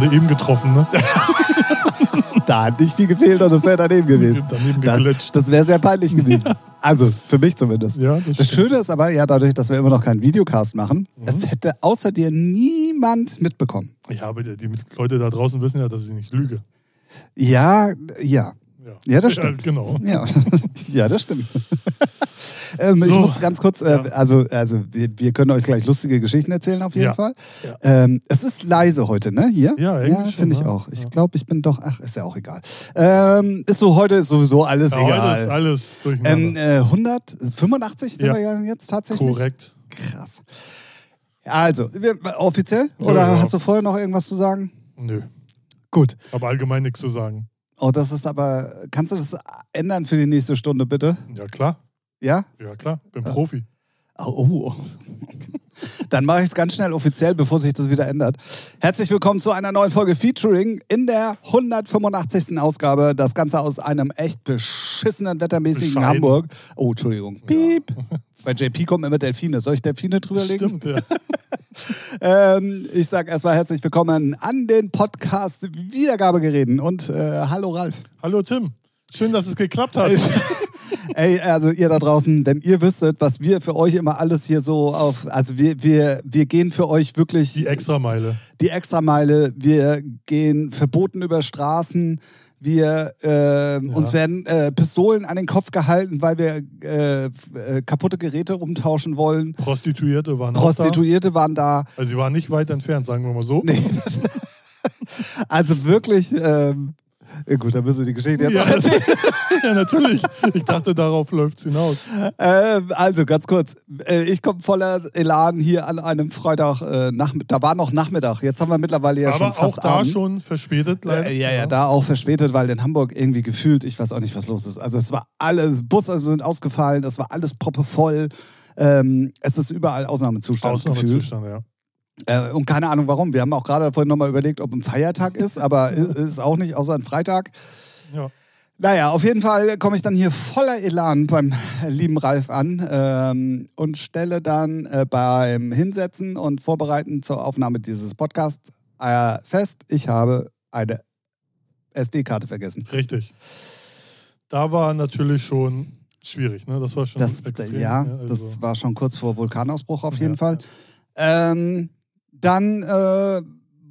Gerade eben getroffen, ne? Da hat nicht viel gefehlt und das wäre daneben gewesen. Daneben Das, das wäre sehr peinlich gewesen. Also für mich zumindest. Ja, das Das. Schöne ist aber, ja, dadurch, dass wir immer noch keinen Videocast machen, Mhm. es hätte außer dir niemand mitbekommen. Ja, aber die Leute da draußen wissen ja, dass ich nicht lüge. Ja, ja. Ja, Ja, das stimmt. genau. Ja, ja das stimmt. ähm, Ich So. muss ganz kurz, äh, Ja. also, also wir, wir können euch gleich lustige Geschichten erzählen auf jeden Ja. Fall. Ja. Ähm, es ist leise heute, ne? Hier? Ja, schon, finde ich auch. Ich Ja. glaube, ich bin doch, ach, ist ja auch egal. Ähm, ist so, heute ist sowieso alles Ja, heute ist egal. alles Ähm, durcheinander. äh, 185 sind Ja. wir ja jetzt tatsächlich. Korrekt. Krass. Also, wir, offiziell? Ja, Oder ja. hast du vorher noch irgendwas zu sagen? Nö. Gut. Aber allgemein nichts zu sagen. Oh, das ist aber, kannst du das ändern für die nächste Stunde, bitte? Ja, klar. Ja? Ja, klar. Bin Profi. Oh, oh. Dann mache ich es ganz schnell offiziell, bevor sich das wieder ändert. Herzlich willkommen zu einer neuen Folge Featuring in der 185. Ausgabe. Das Ganze aus einem echt beschissenen, wettermäßigen Bescheiden. Hamburg. Oh, Entschuldigung. Piep. Bei JP kommen immer Delfine. Soll ich Delfine drüberlegen? Stimmt, ja. Ähm, ich sage erstmal herzlich willkommen an den Podcast Wiedergabegeräten und äh, hallo Ralf. Hallo Tim. Schön, dass es geklappt hat. Ey, also ihr da draußen, wenn ihr wüsstet, was wir für euch immer alles hier so auf, also wir, wir, wir gehen für euch wirklich Die Extrameile. die Extrameile, wir gehen verboten über Straßen, wir, äh, uns werden äh, Pistolen an den Kopf gehalten, weil wir äh, äh, kaputte Geräte umtauschen wollen. Prostituierte waren Prostituierte waren da. auch da. Also sie waren nicht weit entfernt, sagen wir mal so. Nee, also wirklich, ähm, ja gut, dann müssen wir die Geschichte jetzt Ja, auch erzählen. ja, natürlich. Ich dachte, darauf läuft es hinaus. Ähm, also ganz kurz, äh, ich komme voller Elan hier an einem Freitag, äh, Nachmittag, da war noch Nachmittag, jetzt haben wir mittlerweile ja schon Aber fast auch da Abend. schon verspätet leider. Äh, ja, ja, da auch verspätet, weil in Hamburg irgendwie gefühlt, ich weiß auch nicht, was los ist. Also es war alles, Busse also sind ausgefallen, es war alles proppevoll. Ähm, es ist überall Ausnahmezustand gefühlt. Ausnahmezustand, ja. Äh, und keine Ahnung warum. Wir haben auch gerade vorhin nochmal überlegt, ob ein Feiertag ist, aber ist auch nicht, außer ein Freitag. ja. Naja, auf jeden Fall komme ich dann hier voller Elan beim lieben Ralf an ähm, und stelle dann äh, beim Hinsetzen und Vorbereiten zur Aufnahme dieses Podcasts äh, fest, ich habe eine SD-Karte vergessen. Richtig. Da war natürlich schon schwierig, ne? Das war schon Das, extrem. ja, also- das war schon kurz vor Vulkanausbruch auf Ja. jeden Fall. Ähm, dann äh,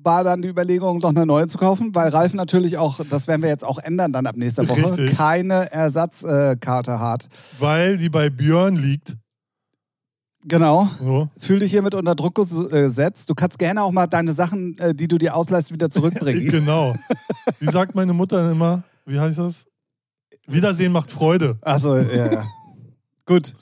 war dann die Überlegung, noch eine neue zu kaufen, weil Ralf natürlich auch, das werden wir jetzt auch ändern dann ab nächster Woche, Richtig. keine Ersatzkarte hat. Weil die bei Björn liegt. Genau. So. Fühl dich hiermit unter Druck äh, gesetzt. Du kannst gerne auch mal deine Sachen, äh, die du dir ausleihst, wieder zurückbringen. Genau. Wie sagt meine Mutter immer, wie heißt das? Wiedersehen macht Freude. Achso, ja, ja. Gut.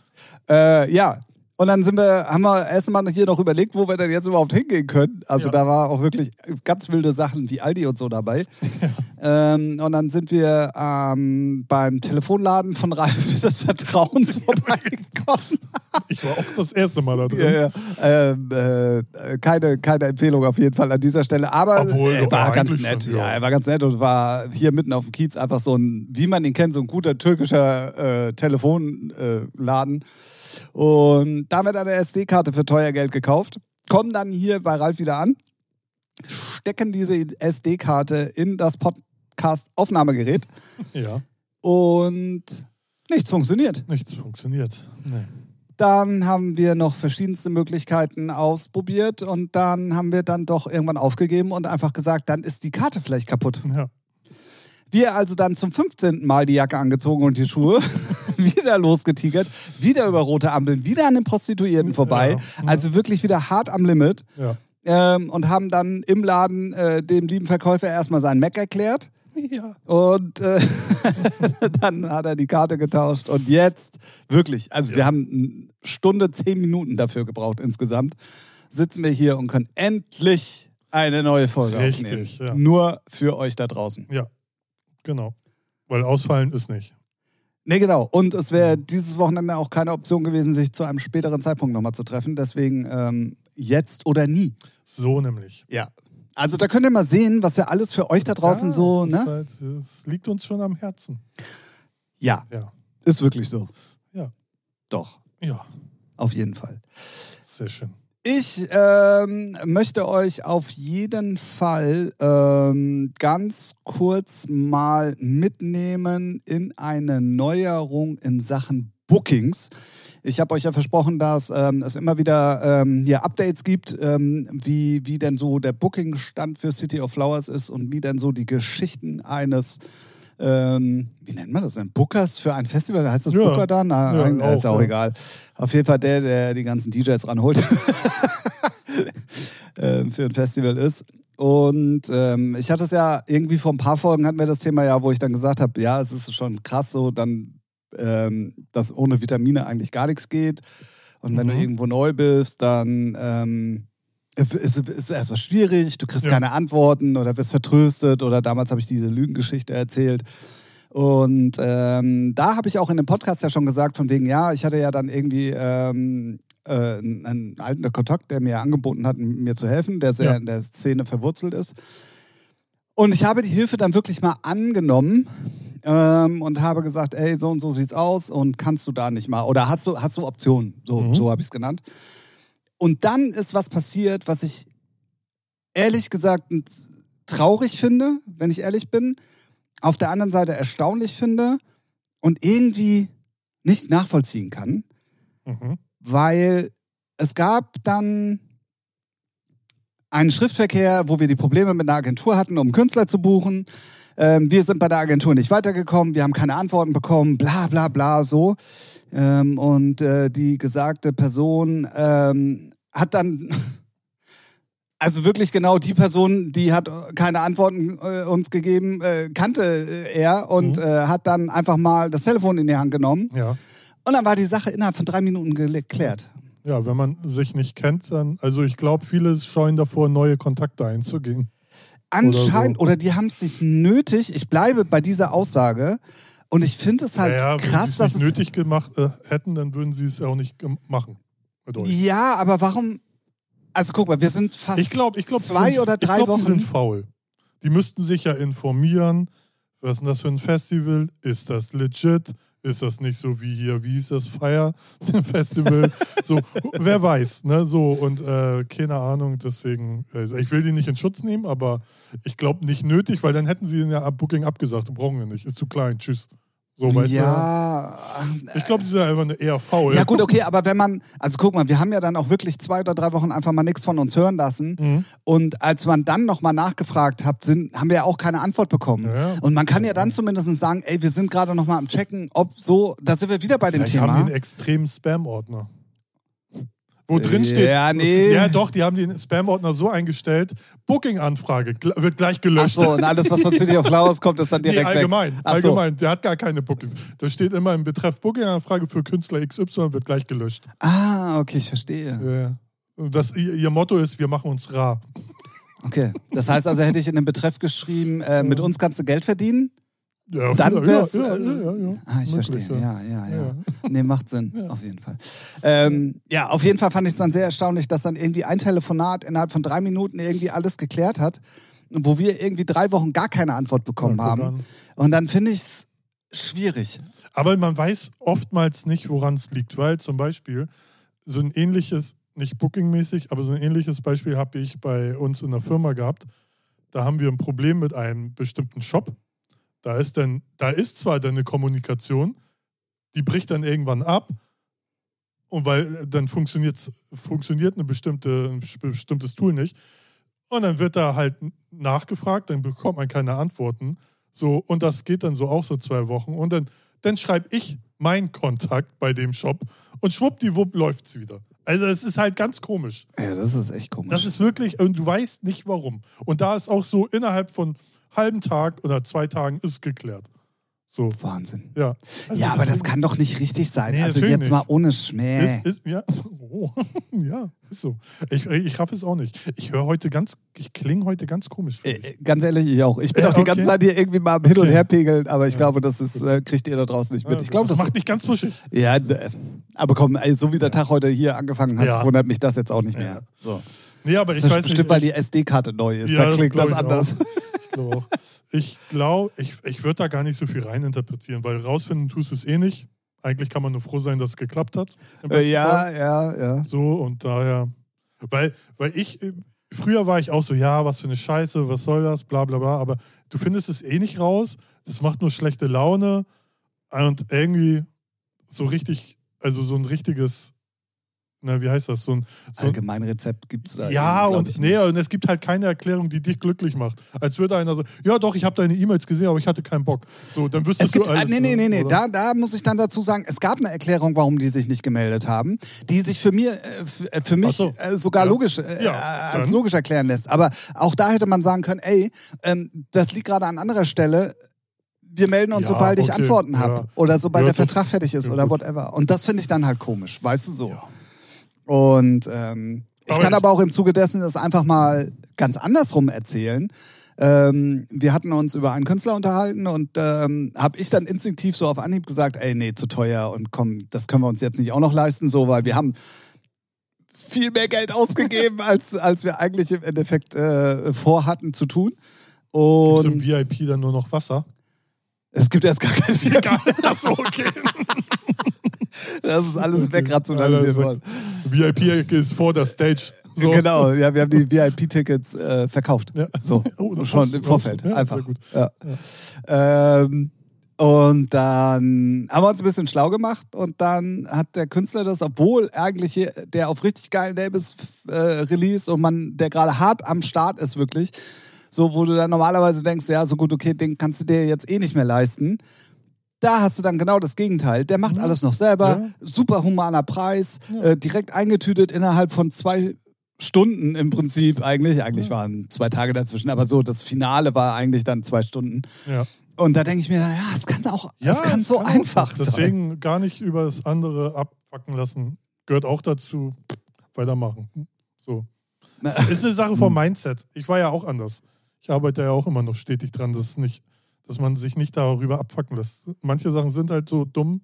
Äh, ja. Und dann sind wir, haben wir erstmal hier noch überlegt, wo wir denn jetzt überhaupt hingehen können. Also Ja. da war auch wirklich ganz wilde Sachen wie Aldi und so dabei. Ähm, und dann sind wir ähm, beim Telefonladen von Ralf des Vertrauens vorbeigekommen. Ich war auch das erste Mal da drin. Ja, ja. Ähm, äh, keine, keine Empfehlung auf jeden Fall an dieser Stelle. Aber Obwohl, er war ganz nett. schon, ja. ja. er war ganz nett und war hier mitten auf dem Kiez einfach so ein, wie man ihn kennt, so ein guter türkischer äh, Telefonladen. Und damit eine SD-Karte für teuer Geld gekauft. Kommen dann hier bei Ralf wieder an, stecken diese SD-Karte in das Podcast-Aufnahmegerät Ja, und nichts funktioniert. nichts funktioniert. Nee. Dann haben wir noch verschiedenste Möglichkeiten ausprobiert und dann haben wir dann doch irgendwann aufgegeben und einfach gesagt, dann ist die Karte vielleicht kaputt. Ja. Wir also dann zum 15. Mal die Jacke angezogen und die Schuhe, wieder losgetigert, wieder über rote Ampeln, wieder an den Prostituierten vorbei. Ja. Also wirklich wieder hart am Limit Ja. ähm, und haben dann im Laden äh, dem lieben Verkäufer erstmal seinen Mac erklärt. ja. Und äh, dann hat er die Karte getauscht. Und jetzt, wirklich, also wir Ja. haben eine Stunde, zehn Minuten dafür gebraucht insgesamt, sitzen wir hier und können endlich eine neue Folge Richtig, aufnehmen. ja. Nur für euch da draußen. Ja, genau. Weil ausfallen ist nicht. Nee, genau. Und es wäre dieses Wochenende auch keine Option gewesen, sich zu einem späteren Zeitpunkt nochmal zu treffen. Deswegen ähm, jetzt oder nie. So nämlich. Ja. Also da könnt ihr mal sehen, was wir alles für euch da draußen ja, so, ne? Halt, es liegt uns schon am Herzen. Ja, Ja. ist wirklich so. Ja. Doch, Ja, auf jeden Fall. sehr schön. Ich ähm, möchte euch auf jeden Fall ähm, ganz kurz mal mitnehmen in eine Neuerung in Sachen Bookings. Ich habe euch ja versprochen, dass ähm, es immer wieder ähm, hier Updates gibt, ähm, wie, wie denn so der Booking-Stand für City of Flowers ist und wie denn so die Geschichten eines ähm, wie nennt man das denn? Bookers für ein Festival? Heißt das Ja. Booker dann? Na, Ja, ist auch, auch ja. egal. Auf jeden Fall der, der die ganzen DJs ranholt ähm, für ein Festival ist. Und ähm, ich hatte es ja irgendwie vor ein paar Folgen hatten wir das Thema ja, wo ich dann gesagt habe, ja, es ist schon krass so, dann, ähm, dass ohne Vitamine eigentlich gar nichts geht. Und wenn Mhm. du irgendwo neu bist, dann ähm, es ist erstmal schwierig, du kriegst Ja. keine Antworten oder wirst vertröstet oder damals habe ich diese Lügengeschichte erzählt. Und ähm, da habe ich auch in dem Podcast ja schon gesagt, von wegen, ja, ich hatte ja dann irgendwie ähm, äh, einen, alten Kontakt, der mir angeboten hat, mir zu helfen, der sehr Ja. in der Szene verwurzelt ist. Und ich habe die Hilfe dann wirklich mal angenommen ähm, und habe gesagt, ey, so und so sieht's aus und kannst du da nicht mal oder hast du, hast du Optionen? So, Mhm. so habe ich es genannt. Und dann ist was passiert, was ich ehrlich gesagt traurig finde, wenn ich ehrlich bin, auf der anderen Seite erstaunlich finde und irgendwie nicht nachvollziehen kann, Mhm. weil es gab dann einen Schriftverkehr, wo wir die Probleme mit einer Agentur hatten, um Künstler zu buchen. Ähm, wir sind bei der Agentur nicht weitergekommen, wir haben keine Antworten bekommen, bla bla bla so. Ähm, und äh, die gesagte Person ähm, hat dann, also wirklich genau die Person, die hat keine Antworten äh, uns gegeben, äh, kannte äh, er und Mhm. äh, hat dann einfach mal das Telefon in die Hand genommen. Ja. Und dann war die Sache innerhalb von drei Minuten geklärt. ja, wenn man sich nicht kennt, dann, also ich glaube, viele scheuen davor, neue Kontakte einzugehen. Anscheinend, so. oder, die haben es nicht nötig. Ich bleibe bei dieser Aussage. Und ich finde es halt naja, krass, wenn sie dass es es. nicht nötig gemacht äh, hätten, dann würden sie es ja auch nicht machen. Euch. Ja, aber warum? Also guck mal, wir sind fast Ich glaube, ich glaub, die zwei sind, oder drei ich glaub, Die Wochen. sind faul. Die müssten sich ja informieren. Was ist denn das für ein Festival? Ist das legit? Ist das nicht so wie hier, wie hieß das, Fire Festival? so, wer weiß, ne? So, und äh, keine Ahnung, deswegen, also ich will die nicht in Schutz nehmen, aber ich glaube nicht nötig, weil dann hätten sie den ja Booking abgesagt. Brauchen wir nicht, ist zu klein, tschüss. So, weißt ja, du? Ich glaube, die sind einfach eher faul. ja gut, okay, aber wenn man, also guck mal, wir haben ja dann auch wirklich zwei oder drei Wochen einfach mal nichts von uns hören lassen. Mhm. Und als man dann nochmal nachgefragt hat, sind, haben wir ja auch keine Antwort bekommen. Ja. Und man kann ja dann zumindest sagen, ey, wir sind gerade nochmal am Checken, ob so, da sind wir wieder bei dem Vielleicht Thema. haben die einen extremen Spam-Ordner. Wo drin steht. Ja, nee. Ja, doch, die haben den Spam-Ordner so eingestellt: Booking-Anfrage wird gleich Ach gelöscht. so, und alles, was von City of Flowers kommt, ist dann Nee, direkt allgemein. weg. Ach so. allgemein. Der hat gar keine Bookings. Da steht immer im Betreff Booking-Anfrage für Künstler XY wird gleich gelöscht. Ah, okay, ich verstehe. Ja. Das, ihr, ihr Motto ist: Wir machen uns rar. Okay. Das heißt also, hätte ich in den Betreff geschrieben, äh, mit uns kannst du Geld verdienen? Ja, Dann ja, wär's, ja, äh, ja, ja, ja. Ah, ich Möglich, verstehe. Ja, ja, ja. Nee, macht Sinn. Auf jeden Fall. Ähm, ja, auf jeden Fall fand ich es dann sehr erstaunlich, dass dann irgendwie ein Telefonat innerhalb von drei Minuten irgendwie alles geklärt hat, wo wir irgendwie drei Wochen gar keine Antwort bekommen haben. an. Und dann finde ich es schwierig. Aber man weiß oftmals nicht, woran es liegt, weil zum Beispiel so ein ähnliches, nicht bookingmäßig, aber so ein ähnliches Beispiel habe ich bei uns in der Firma gehabt. Da haben wir ein Problem mit einem bestimmten Shop. Da ist dann, da ist zwar dann eine Kommunikation, die bricht dann irgendwann ab. Und weil dann funktioniert, funktioniert eine bestimmte, ein bestimmtes Tool nicht. Und dann wird da halt nachgefragt, dann bekommt man keine Antworten. So, und das geht dann so auch so zwei Wochen. Und dann, dann schreibe ich meinen Kontakt bei dem Shop und schwuppdiwupp läuft es wieder. Also es ist halt ganz komisch. Ja, das ist echt komisch. Das ist wirklich, und du weißt nicht warum. Und da ist auch so, innerhalb von halben Tag oder zwei Tagen ist geklärt. So, Wahnsinn. ja. Also ja, aber das kann doch nicht richtig sein. Nee, also jetzt mal nicht. ohne Schmäh. Ist, ist, ja. Oh. ja, ist so. Ich, ich raff es auch nicht. Ich höre heute ganz, ich klinge heute ganz komisch. Äh, äh, ganz ehrlich, ich auch. Ich bin Ja, auch die okay. ganze Zeit hier irgendwie mal am Hin und Okay. Her pegeln, aber ich Ja. glaube, das ist, äh, kriegt ihr da draußen nicht mit. Ja, ich glaube, das das, macht mich ganz wuschig. Ja, äh, aber komm, ey, so wie der Tag heute hier angefangen hat, wundert mich das jetzt auch nicht mehr. Ja. So. Nee, aber Das ich ist weiß bestimmt, nicht. weil die SD-Karte neu ist. Da das klingt das ich anders. Ich glaube auch. Ich glaube, ich, ich würde da gar nicht so viel reininterpretieren, weil rausfinden tust du es eh nicht. Eigentlich kann man nur froh sein, dass es geklappt hat. Äh, ja, Fall. ja, ja. So und daher. Weil, weil ich, äh, früher war ich auch so, ja, was für eine Scheiße, was soll das, bla bla bla, aber du findest es eh nicht raus, das macht nur schlechte Laune und irgendwie so richtig, also so ein richtiges, na, wie heißt das, so ein, so ein Allgemeinrezept gibt es da. ja, und, ich nee, und es gibt halt keine Erklärung, die dich glücklich macht. Als würde einer sagen, ja doch, ich habe deine E-Mails gesehen, aber ich hatte keinen Bock. So, dann wüsstest Es gibt, du alles. äh, nee, nee, nee, nee. Da, da muss ich dann dazu sagen, es gab eine Erklärung, warum die sich nicht gemeldet haben, die sich für mir, äh, äh, für mich so. äh, sogar Ja. logisch, äh, Ja, als logisch erklären lässt. Aber auch da hätte man sagen können, ey, ähm, das liegt gerade an anderer Stelle. Wir melden uns, Ja, sobald ich okay, Antworten habe. ja. Oder sobald Ja, der Vertrag fertig ist oder gut. whatever. Und das finde ich dann halt komisch, weißt du so. Und ähm, ich kann aber auch im Zuge dessen das einfach mal ganz andersrum erzählen. Ähm, wir hatten uns über einen Künstler unterhalten und ähm, habe ich dann instinktiv so auf Anhieb gesagt, ey, nee, zu teuer und komm, das können wir uns jetzt nicht auch noch leisten, so, weil wir haben viel mehr Geld ausgegeben, als, als wir eigentlich im Endeffekt äh, vorhatten zu tun. Gibt's im Und VIP dann nur noch Wasser? es gibt erst gar kein Bier. Achso, okay. Das ist alles wegrationalisiert worden. VIP ist vor der Stage. So. Genau, ja, wir haben die VIP-Tickets äh, verkauft. Ja. So, Oh, schon im Vorfeld. Ja, einfach. Ja. Ähm, und dann haben wir uns ein bisschen schlau gemacht und dann hat der Künstler das, obwohl eigentlich der auf richtig geilen Labels äh, release und man, der gerade hart am Start ist, wirklich, so, wo du dann normalerweise denkst, ja, so gut, okay, den kannst du dir jetzt eh nicht mehr leisten. Da hast du dann genau das Gegenteil. Der macht Ja. alles noch selber, Ja. super humaner Preis, Ja. äh, direkt eingetütet innerhalb von zwei Stunden im Prinzip eigentlich. Eigentlich Ja. waren zwei Tage dazwischen, aber so das Finale war eigentlich dann zwei Stunden. Ja. Und da denke ich mir, ja, es kann auch, Ja, es kann so kann einfach sein. Deswegen gar nicht über das andere abfacken lassen. Gehört auch dazu. Weitermachen. So. Ist eine Sache vom Mindset. Ich war ja auch anders. Ich arbeite ja auch immer noch stetig dran, dass, es nicht, dass man sich nicht darüber abfacken lässt. Manche Sachen sind halt so dumm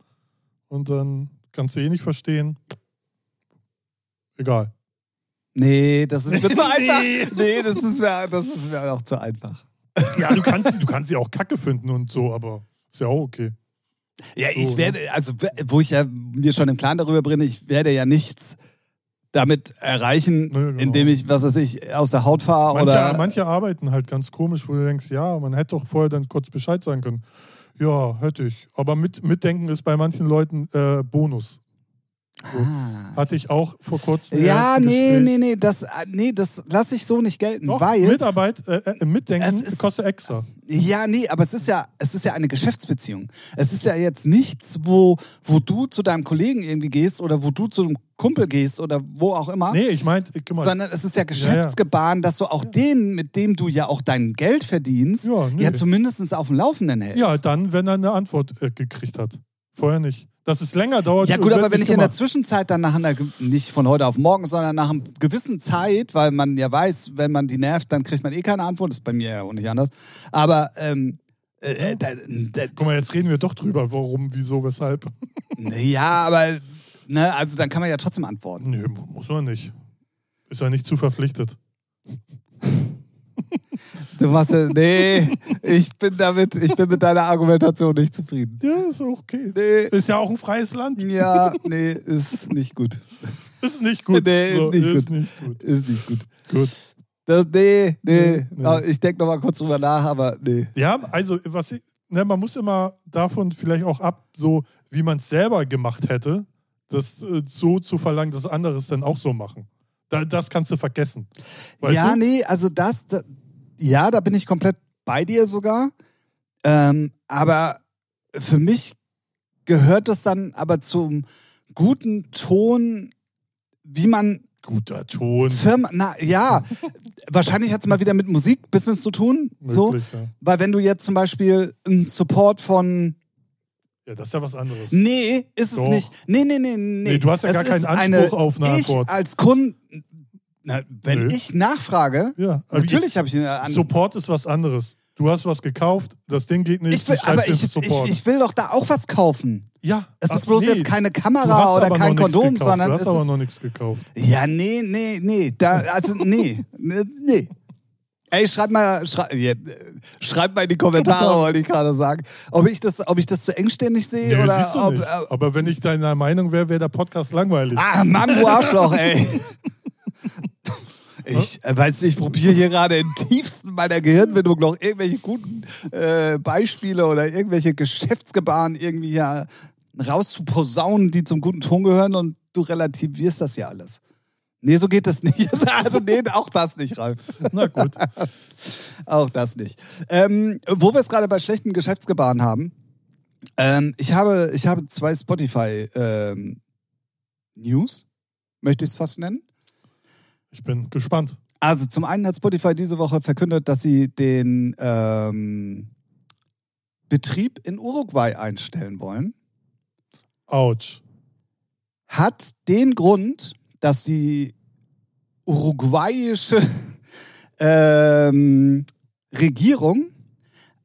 und dann kannst du eh nicht verstehen. Egal. Nee, das ist mir zu einfach. Nee. Das ist mir, das ist mir auch zu einfach. Ja, du kannst, du kannst sie auch kacke finden und so, aber ist ja auch okay. Ja, So, ich ne? werde, also wo ich ja mir schon im Klaren darüber bin, ich werde ja nichts damit erreichen, Nee, genau. indem ich, was weiß ich, aus der Haut fahre Manche, oder. manche arbeiten halt ganz komisch, wo du denkst, ja, man hätte doch vorher dann kurz Bescheid sagen können. Ja, hätte ich. Aber mit, mitdenken ist bei manchen Leuten äh, Bonus. So. Ah. Hatte ich auch vor kurzem. Ja, nee, nee, nee, das, äh, nee, das lasse ich so nicht gelten, Doch, weil. Mitarbeit, äh, äh, mitdenken Es ist- kostet extra. Ja, nee, aber es ist ja, es ist ja eine Geschäftsbeziehung. Es ist ja jetzt nichts, wo, wo du zu deinem Kollegen irgendwie gehst oder wo du zu einem Kumpel gehst oder wo auch immer. Nee, ich guck mal, Sondern es ist ja Geschäftsgebaren, dass du auch den, mit dem du ja auch dein Geld verdienst, Ja, nee. ja zumindest auf dem Laufenden hältst. ja, dann, wenn er eine Antwort äh, gekriegt hat. Vorher nicht. Dass es länger dauert. Ja gut, aber wenn ich in der. Zwischenzeit dann nach einer, nicht von heute auf morgen, sondern nach einer gewissen Zeit, weil man ja weiß, wenn man die nervt, dann kriegt man eh keine Antwort, das ist bei mir ja auch nicht anders. Aber ähm, äh, da, da, Guck mal, jetzt reden wir doch drüber, warum, wieso, weshalb. ja, aber ne, also dann kann man ja trotzdem antworten. Nö, muss man nicht. Ist ja nicht zu verpflichtet. Du machst ja, nee, ich bin damit, ich bin mit deiner Argumentation nicht zufrieden. Ja, ist auch okay. Nee, Ist ja auch ein freies Land. ja, nee, ist nicht gut. Ist nicht gut. Nee, ist nicht ist gut. nicht gut. Ist nicht gut. Gut. Das, nee, nee, Nee, nee. Aber Ich denke noch mal kurz drüber nach, aber nee. Ja, also was ich, ne, man muss immer davon vielleicht auch ab, so wie man es selber gemacht hätte, das äh, so zu verlangen, dass andere es dann auch so machen. Da, das kannst du vergessen. Ja, du? nee, also das, da, ja, da bin ich komplett bei dir sogar. Ähm, aber für mich gehört das dann aber zum guten Ton, wie man Guter Ton. Firma, na ja, wahrscheinlich hat es mal wieder mit Musikbusiness zu tun, so, Möglich, ja. weil wenn du jetzt zum Beispiel einen Support von, ja, das ist ja was anderes. nee, ist es Doch. nicht, nee, nee, nee, nee, Nee, du hast ja Es gar keinen Anspruch auf eine ich Antwort. als Kunde, na, wenn Nö. ich nachfrage, Ja, aber natürlich habe ich eine Antwort. Support ist was anderes. Du hast was gekauft, das Ding geht nicht, Ich will, aber ich, ich, Support. ich will doch da auch was kaufen. ja, Es ist bloß nee, jetzt keine Kamera oder kein Kondom, gekauft. sondern Du hast aber noch nichts gekauft. Ja, nee, nee, nee. Da, also, nee. Nee. Ey, schreib mal, schrei, ja, schreib mal in die Kommentare, wollte ich gerade sagen, ob ich das, ob ich das zu engständig sehe Nee, oder ob. Äh, aber wenn ich deiner Meinung wäre, wäre der Podcast langweilig. ah, Mann, du Arschloch, ey. Ich äh, weiß nicht, ich probiere hier gerade im tiefsten meiner Gehirnwindung noch irgendwelche guten äh, Beispiele oder irgendwelche Geschäftsgebaren irgendwie hier rauszuposaunen, die zum guten Ton gehören und du relativierst das ja alles. Nee, so geht das nicht. Also, nee, auch das nicht, Ralf. Na gut. auch das nicht. Ähm, wo wir es gerade bei schlechten Geschäftsgebaren haben, ähm, ich, habe, ich habe zwei Spotify ähm, News, möchte ich es fast nennen. Ich bin gespannt. Also zum einen hat Spotify diese Woche verkündet, dass sie den ähm, Betrieb in Uruguay einstellen wollen. Autsch. Hat den Grund, dass die uruguayische ähm, Regierung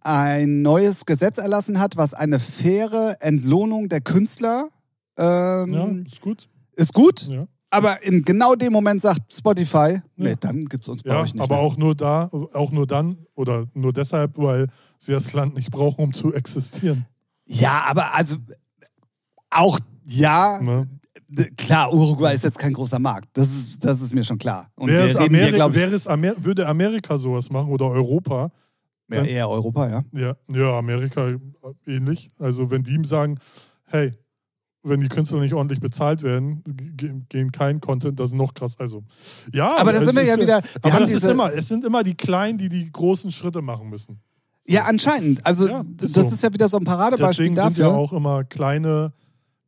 ein neues Gesetz erlassen hat, was eine faire Entlohnung der Künstler ähm, Ja, ist gut. ist gut. Ja, Aber in genau dem Moment sagt Spotify, nee, dann gibt es uns bei ja euch nicht aber mehr. auch nur da, auch nur dann oder nur deshalb, weil sie das Land nicht brauchen, um zu existieren. Ja, aber also auch ja, Ne? klar, Uruguay ist jetzt kein großer Markt. Das ist, das ist mir schon klar. Und Wäre es, reden hier, wäre es Amer würde Amerika sowas machen oder Europa, ja, eher Europa, ja. ja, ja, Amerika äh, ähnlich. Also wenn die ihm sagen, hey, wenn die Künstler nicht ordentlich bezahlt werden, ge- gehen kein Content, das ist noch krass. Also, ja, Aber da es sind wir ja wieder- wir aber das diese- immer, es sind immer die Kleinen, die die großen Schritte machen müssen. Ja, anscheinend. Also Ja, ist das so. ist ja wieder so ein Paradebeispiel Deswegen sind ja dafür. auch immer kleine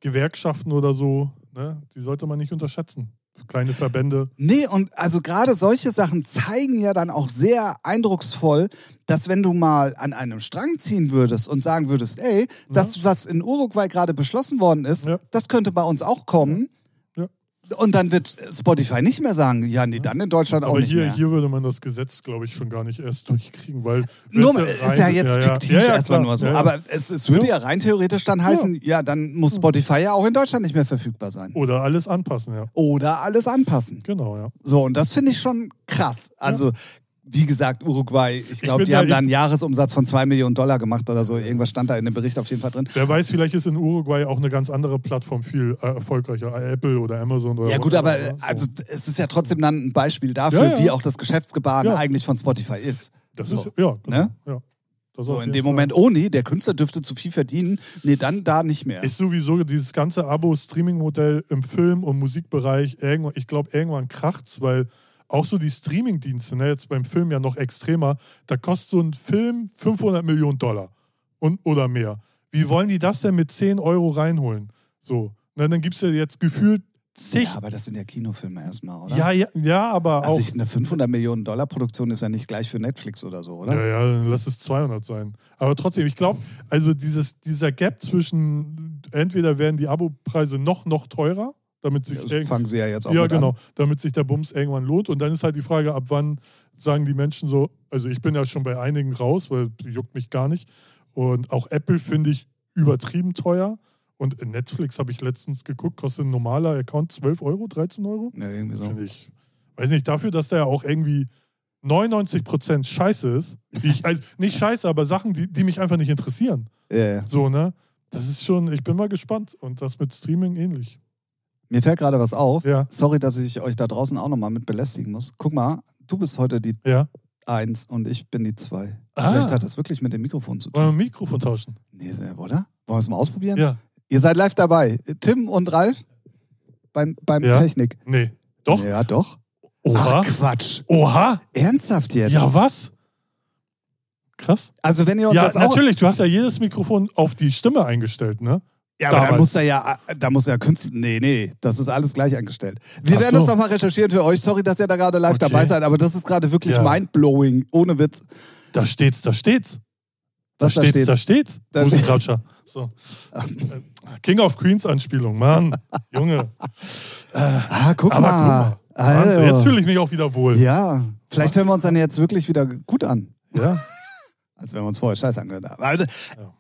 Gewerkschaften oder so, ne? die sollte man nicht unterschätzen. Kleine Verbände. Nee, und also gerade solche Sachen zeigen ja dann auch sehr eindrucksvoll, dass wenn du mal an einem Strang ziehen würdest und sagen würdest, ey, das, was in Uruguay gerade beschlossen worden ist, Ja. das könnte bei uns auch kommen. Ja. Und dann wird Spotify nicht mehr sagen, ja, nee, dann in Deutschland auch Aber nicht hier, mehr. hier würde man das Gesetz, glaube ich, schon gar nicht erst durchkriegen, weil. Nur, du, ist ja rein- jetzt fiktiv Ja, ja, erstmal nur so. Ja, ja. Aber es, es würde ja. rein theoretisch dann heißen, ja. dann muss Spotify ja auch in Deutschland nicht mehr verfügbar sein. Oder alles anpassen, ja. Oder alles anpassen. Genau, ja. So, und das finde ich schon krass. Also, wie gesagt, Uruguay, ich glaube, die da- haben da einen Jahresumsatz von 2 Millionen Dollar gemacht oder so. Irgendwas stand da in dem Bericht auf jeden Fall drin. Wer weiß, vielleicht ist in Uruguay auch eine ganz andere Plattform viel äh, erfolgreicher. Apple oder Amazon oder Ja, gut, aber so. also, es ist ja trotzdem dann ein Beispiel dafür, Ja, ja. wie auch das Geschäftsgebaren Ja. eigentlich von Spotify ist. Das so. ist, ja, genau, Ne? ja. Das So, in dem Fall. Moment, oh nee, der Künstler dürfte zu viel verdienen. Nee, dann da nicht mehr. Ist sowieso dieses ganze Abo-Streaming-Modell im Film- und Musikbereich irgendwann, ich glaube, irgendwann kracht's, weil auch so die Streaming-Dienste, ne, jetzt beim Film ja noch extremer, da kostet so ein Film 500 Millionen Dollar und, oder mehr. Wie wollen die das denn mit 10 Euro reinholen? So, ne, dann gibt es ja jetzt gefühlt zig. Ja, aber das sind ja Kinofilme erstmal, oder? Ja, ja, ja, aber Also auch. eine 500 Millionen Dollar Produktion ist ja nicht gleich für Netflix oder so, oder? Ja, ja, dann lass es 200 sein. Aber trotzdem, ich glaube, also dieses, dieser Gap zwischen, entweder werden die Abo-Preise noch, noch teurer, damit sich irgend- fangen sie ja jetzt auch ja, genau, an. damit sich der Bums irgendwann lohnt. Und dann ist halt die Frage, ab wann sagen die Menschen so, also ich bin ja schon bei einigen raus, weil juckt mich gar nicht. Und auch Apple finde ich übertrieben teuer. Und in Netflix habe ich letztens geguckt, kostet ein normaler Account 12 Euro, 13 Euro. Ja, irgendwie so. Finde ich. Weiß nicht, dafür, dass der ja auch irgendwie 99% scheiße ist. Ich, also nicht scheiße, aber Sachen, die, die mich einfach nicht interessieren. Ja, ja. So, ne? Das ist schon, ich bin mal gespannt. Und das mit Streaming ähnlich. Mir fällt gerade was auf. Ja. Sorry, dass ich euch da draußen auch nochmal mit belästigen muss. Guck mal, du bist heute die Ja. Eins und ich bin die Zwei. Ah. Vielleicht hat das wirklich mit dem Mikrofon zu Wollen wir tun. ein Mikrofon tauschen? Nee, oder? Wollen wir es mal ausprobieren? Ja. Ihr seid live dabei. Tim und Ralf beim, beim Ja. Technik. Nee. Doch? Ja, doch. Oha. Ach, Quatsch. Oha. Ernsthaft jetzt? Ja, was? Krass. Also wenn ihr uns Ja, natürlich. Du hast ja jedes Mikrofon auf die Stimme eingestellt, ne? Ja, aber dann damals. muss da ja, da muss ja Künstler. Nee, nee, das ist alles gleich eingestellt. Wir Ach werden so. das nochmal recherchieren für euch. Sorry, dass ihr da gerade live Okay. dabei seid, aber das ist gerade wirklich Ja. mindblowing. Ohne Witz. Da steht's, da steht's. Da Was da steht's, steht. da steht's. Da Busenkratscher. So. Äh, King of Queens Anspielung, Mann. Junge. Ah, guck Aber mal. guck mal. Also. Jetzt fühle ich mich auch wieder wohl. Ja, vielleicht hören wir uns dann jetzt wirklich wieder gut an, Ja. als wenn wir uns vorher scheiße angehört haben. Also, Ja.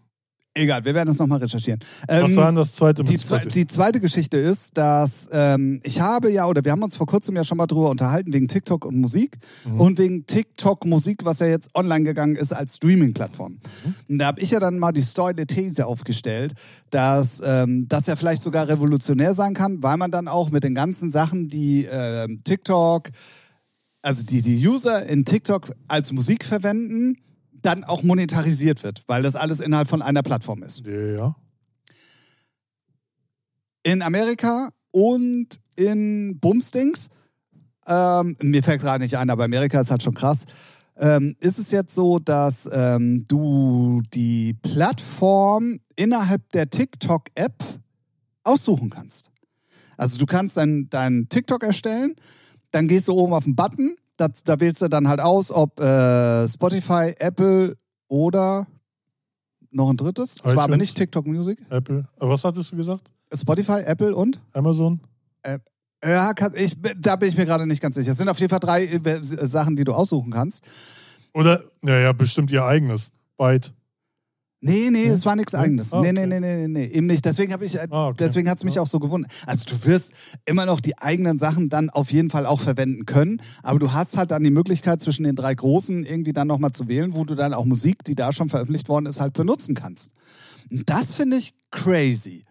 Egal, wir werden das nochmal recherchieren. Was Ähm, war denn das zweite die, zwe die zweite Geschichte ist, dass ähm, ich habe ja, oder wir haben uns vor kurzem ja schon mal drüber unterhalten, wegen TikTok und Musik Mhm. und wegen TikTok Musik, was ja jetzt online gegangen ist als Streaming-Plattform. Mhm. Und da habe ich ja dann mal die Story der These aufgestellt, dass ähm, das ja vielleicht sogar revolutionär sein kann, weil man dann auch mit den ganzen Sachen, die ähm, TikTok, also die, die User in TikTok als Musik verwenden, dann auch monetarisiert wird, weil das alles innerhalb von einer Plattform ist. Ja. In Amerika und in Bumstings, ähm, mir fällt gerade nicht ein, aber Amerika ist halt schon krass, ähm, ist es jetzt so, dass ähm, du die Plattform innerhalb der TikTok-App aussuchen kannst. Also du kannst deinen dein TikTok erstellen, dann gehst du oben auf den Button, das, da wählst du dann halt aus, ob äh, Spotify, Apple oder noch ein drittes. Das war aber nicht TikTok Music. Apple. Aber was hattest du gesagt? Spotify, Apple und? Amazon? Ja, kann, ich, da bin ich mir gerade nicht ganz sicher. Es sind auf jeden Fall drei äh, Sachen, die du aussuchen kannst. Oder, ja, ja, bestimmt ihr eigenes. Byte. Nee, nee, Nee? es war nichts Nee? eigenes. Ah, Nee, nee, okay. nee, nee, nee, nee, eben nicht. Deswegen habe ich, Ah, okay. deswegen hat es mich Ja. auch so gewundert. Also du wirst immer noch die eigenen Sachen dann auf jeden Fall auch verwenden können, aber du hast halt dann die Möglichkeit zwischen den drei großen irgendwie dann nochmal zu wählen, wo du dann auch Musik, die da schon veröffentlicht worden ist, halt benutzen kannst. Und das finde ich crazy.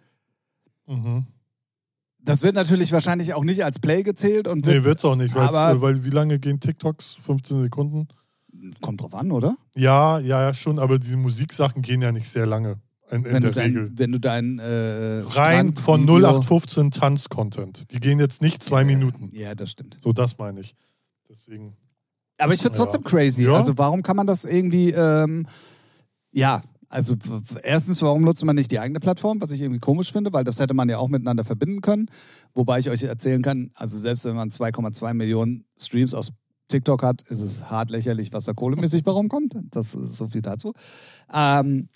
Mhm. Das wird natürlich wahrscheinlich auch nicht als Play gezählt und Nee, wird, wird's auch nicht. aber- weil wie lange gehen TikToks? 15 Sekunden? Kommt drauf an, oder? Ja, ja, ja, schon, aber die Musiksachen gehen ja nicht sehr lange. In, in wenn, der du Regel. dein, wenn du dein äh, Rein von Strandvideo- 0815 Tanz-Content. Die gehen jetzt nicht zwei Minuten. Ja, das stimmt. So, das meine ich. Deswegen. Aber ich finde es Ja. trotzdem crazy. Ja. Also warum kann man das irgendwie, ähm, ja, also erstens, warum nutzt man nicht die eigene Plattform, was ich irgendwie komisch finde, weil das hätte man ja auch miteinander verbinden können. Wobei ich euch erzählen kann, also selbst wenn man 2,2 Millionen Streams aus TikTok hat, ist es hart lächerlich, was da kohlemäßig bei rumkommt. Das ist so viel dazu. Ähm,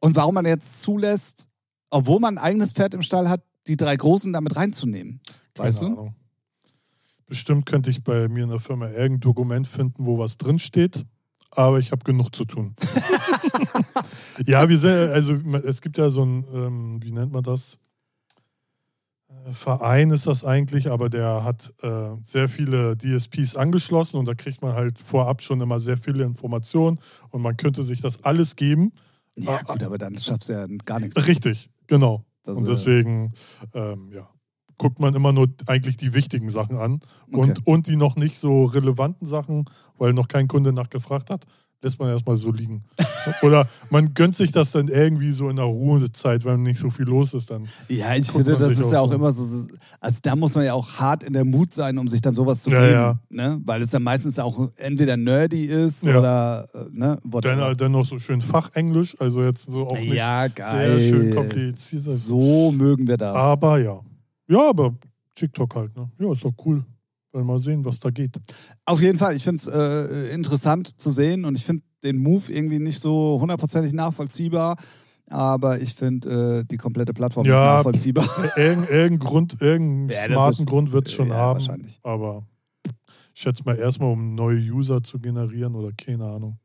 und warum man jetzt zulässt, obwohl man ein eigenes Pferd im Stall hat, die drei Großen damit reinzunehmen. Keine Weißt du? Ahnung. Bestimmt könnte ich bei mir in der Firma irgendein Dokument finden, wo was drinsteht, aber ich habe genug zu tun. ja, wir sind, also es gibt ja so ein, ähm, wie nennt man das? Verein ist das eigentlich, aber der hat äh, sehr viele DSPs angeschlossen und da kriegt man halt vorab schon immer sehr viele Informationen und man könnte sich das alles geben. Ja, Ah, gut, aber dann schaffst du ja gar nichts. Richtig, genau. Das, Und äh, deswegen, ähm, ja, guckt man immer nur eigentlich die wichtigen Sachen an und, Okay. und die noch nicht so relevanten Sachen, weil noch kein Kunde nachgefragt hat, lässt man erstmal so liegen. Oder man gönnt sich das dann irgendwie so in der Ruhezeit, weil nicht so viel los ist dann. Ja, ich finde, das ist ja auch so. immer so. Also da muss man ja auch hart in der Mut sein, um sich dann sowas zu Ja, geben. ja. Ne? Weil es dann meistens auch entweder nerdy ist Ja. oder äh, ne, Dann, whatever. dann noch so schön Fachenglisch, also jetzt so auch nicht Ja, sehr geil. schön kompliziert. So mögen wir das. aber ja. Ja, aber TikTok halt, ne? Ja, ist doch cool. Mal sehen, was da geht. Auf jeden Fall, ich finde es äh, interessant zu sehen und ich finde den Move irgendwie nicht so hundertprozentig nachvollziehbar. Aber ich finde äh, die komplette Plattform Ja, nachvollziehbar. Irgendein irgendein Grund, irgendeinen Ja, smarten wird- Grund wird es schon ja, haben. wahrscheinlich. Aber ich schätze mal erstmal, um neue User zu generieren oder keine Ahnung.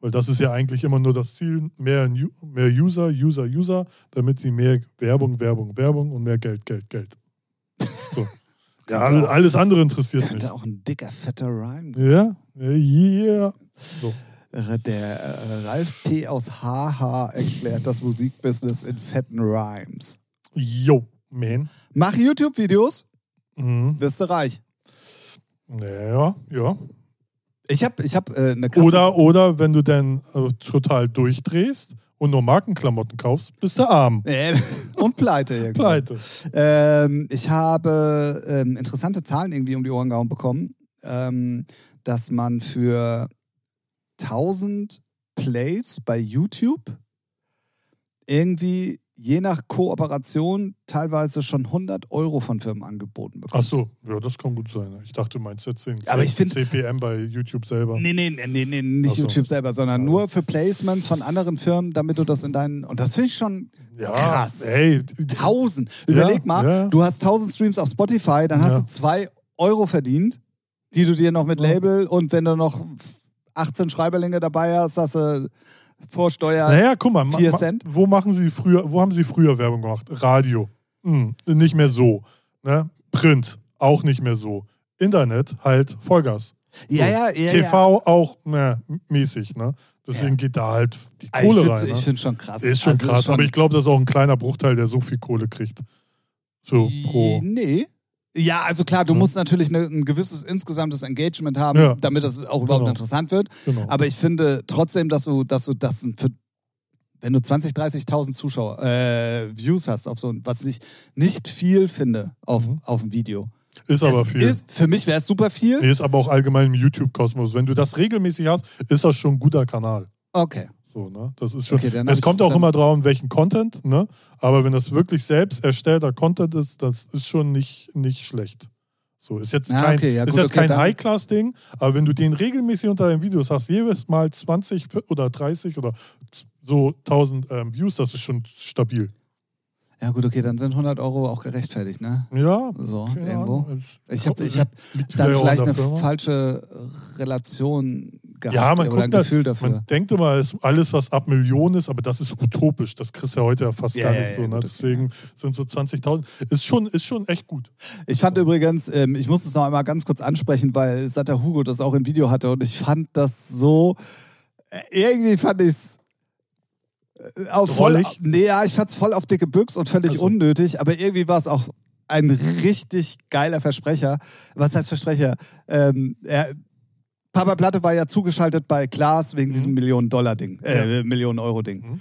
Weil das ist ja eigentlich immer nur das Ziel, mehr, mehr User, User, User, damit sie mehr Werbung, Werbung, Werbung und mehr Geld, Geld, Geld. So. ja, alles- alles andere interessiert mich. Könnte auch ein dicker, fetter Rhyme. Ja, yeah. So. Der äh, Ralf P. aus HH erklärt das Musikbusiness in fetten Rhymes. Yo, man. Mach YouTube-Videos, Mhm. wirst du reich. Ja, ja. Ich habe ich hab, äh, eine krasse... Oder, oder wenn du dann äh, total durchdrehst und nur Markenklamotten kaufst, bist du arm. Und pleite. irgendwie. Pleite. Ähm, ich habe ähm, interessante Zahlen irgendwie um die Ohren gehauen bekommen, ähm, dass man für 1000 Plays bei YouTube irgendwie je nach Kooperation teilweise schon 100 Euro von Firmen angeboten bekommt. Ach so, ja, das kann gut sein. Ich dachte, du meinst jetzt den Aber ich find- CPM bei YouTube selber. Nee, nee, nee, nee, nicht so. YouTube selber, sondern Ja. nur für Placements von anderen Firmen, damit du das in deinen. Und das finde ich schon ja, krass. Ey, 1000. Überleg mal, ja. du hast 1000 Streams auf Spotify, dann hast Ja. du 2 Euro verdient, die du dir noch mit Ja. Label und wenn du noch 18 Schreiberlinge dabei hast, hast du Vorsteuer. Naja, guck mal, ma, Vier ma, Cent? wo machen sie früher, wo haben sie früher Werbung gemacht? Radio. Hm, nicht mehr so. Ne? Print, auch nicht mehr so. Internet halt Vollgas. ja, So. ja, ja. TV auch ne, mäßig, ne? Deswegen Ja. geht da halt die ja. Kohle ich rein. finde Ne? ich find schon krass. Ist schon Also krass, aber ich glaube, das ist auch ein kleiner Bruchteil, der so viel Kohle kriegt. So pro. Nee, Ja, also klar, du musst natürlich ne, ein gewisses insgesamtes Engagement haben, Ja. damit das auch überhaupt Genau. interessant wird. Genau. Aber ich finde trotzdem, dass du, dass du das für, wenn du 20, 30.000 Zuschauer, äh, Views hast auf so ein, was ich nicht viel finde auf, Mhm. auf ein Video. ist aber es viel. Ist, für mich wäre es super viel. Nee, ist aber auch allgemein im YouTube-Kosmos. Wenn du das regelmäßig hast, ist das schon ein guter Kanal. Okay. So, ne? Das ist schon. Okay, es kommt auch immer drauf, welchen Content, ne? Aber wenn das wirklich selbst erstellter Content ist, das ist schon nicht, nicht schlecht. So, ist jetzt Ah, kein, okay, ja, ist gut, jetzt okay, kein High-Class-Ding, aber wenn du den regelmäßig unter deinen Videos hast, jedes Mal 20 oder 30 oder so 1000 ähm, Views, das ist schon stabil. Ja gut, okay, dann sind 100 Euro auch gerechtfertigt, ne? Ja, So, irgendwo. Ich habe ich hab dann vielleicht eine falsche Relation gehabt Ja, man oder guckt ein das- Gefühl dafür. Man denkt immer, es ist alles, was ab Millionen ist, aber das ist utopisch. Das kriegst du ja heute ja fast Ja, gar nicht so. Ne? gut. Deswegen sind so 20.000. Ist schon, ist schon echt gut. Ich fand übrigens, ähm, ich muss es noch einmal ganz kurz ansprechen, weil Satter Hugo das auch im Video hatte und ich fand das so, äh, irgendwie fand ich es auf voll, nee, ja, ich fand es voll auf dicke Büchs und völlig Also. unnötig, aber irgendwie war es auch ein richtig geiler Versprecher. Was heißt Versprecher? Ähm, er, Papa Platte war ja zugeschaltet bei Klaas wegen Mhm. diesem Millionen-Dollar-Ding, äh, Millionen-Euro-Ding. Mhm.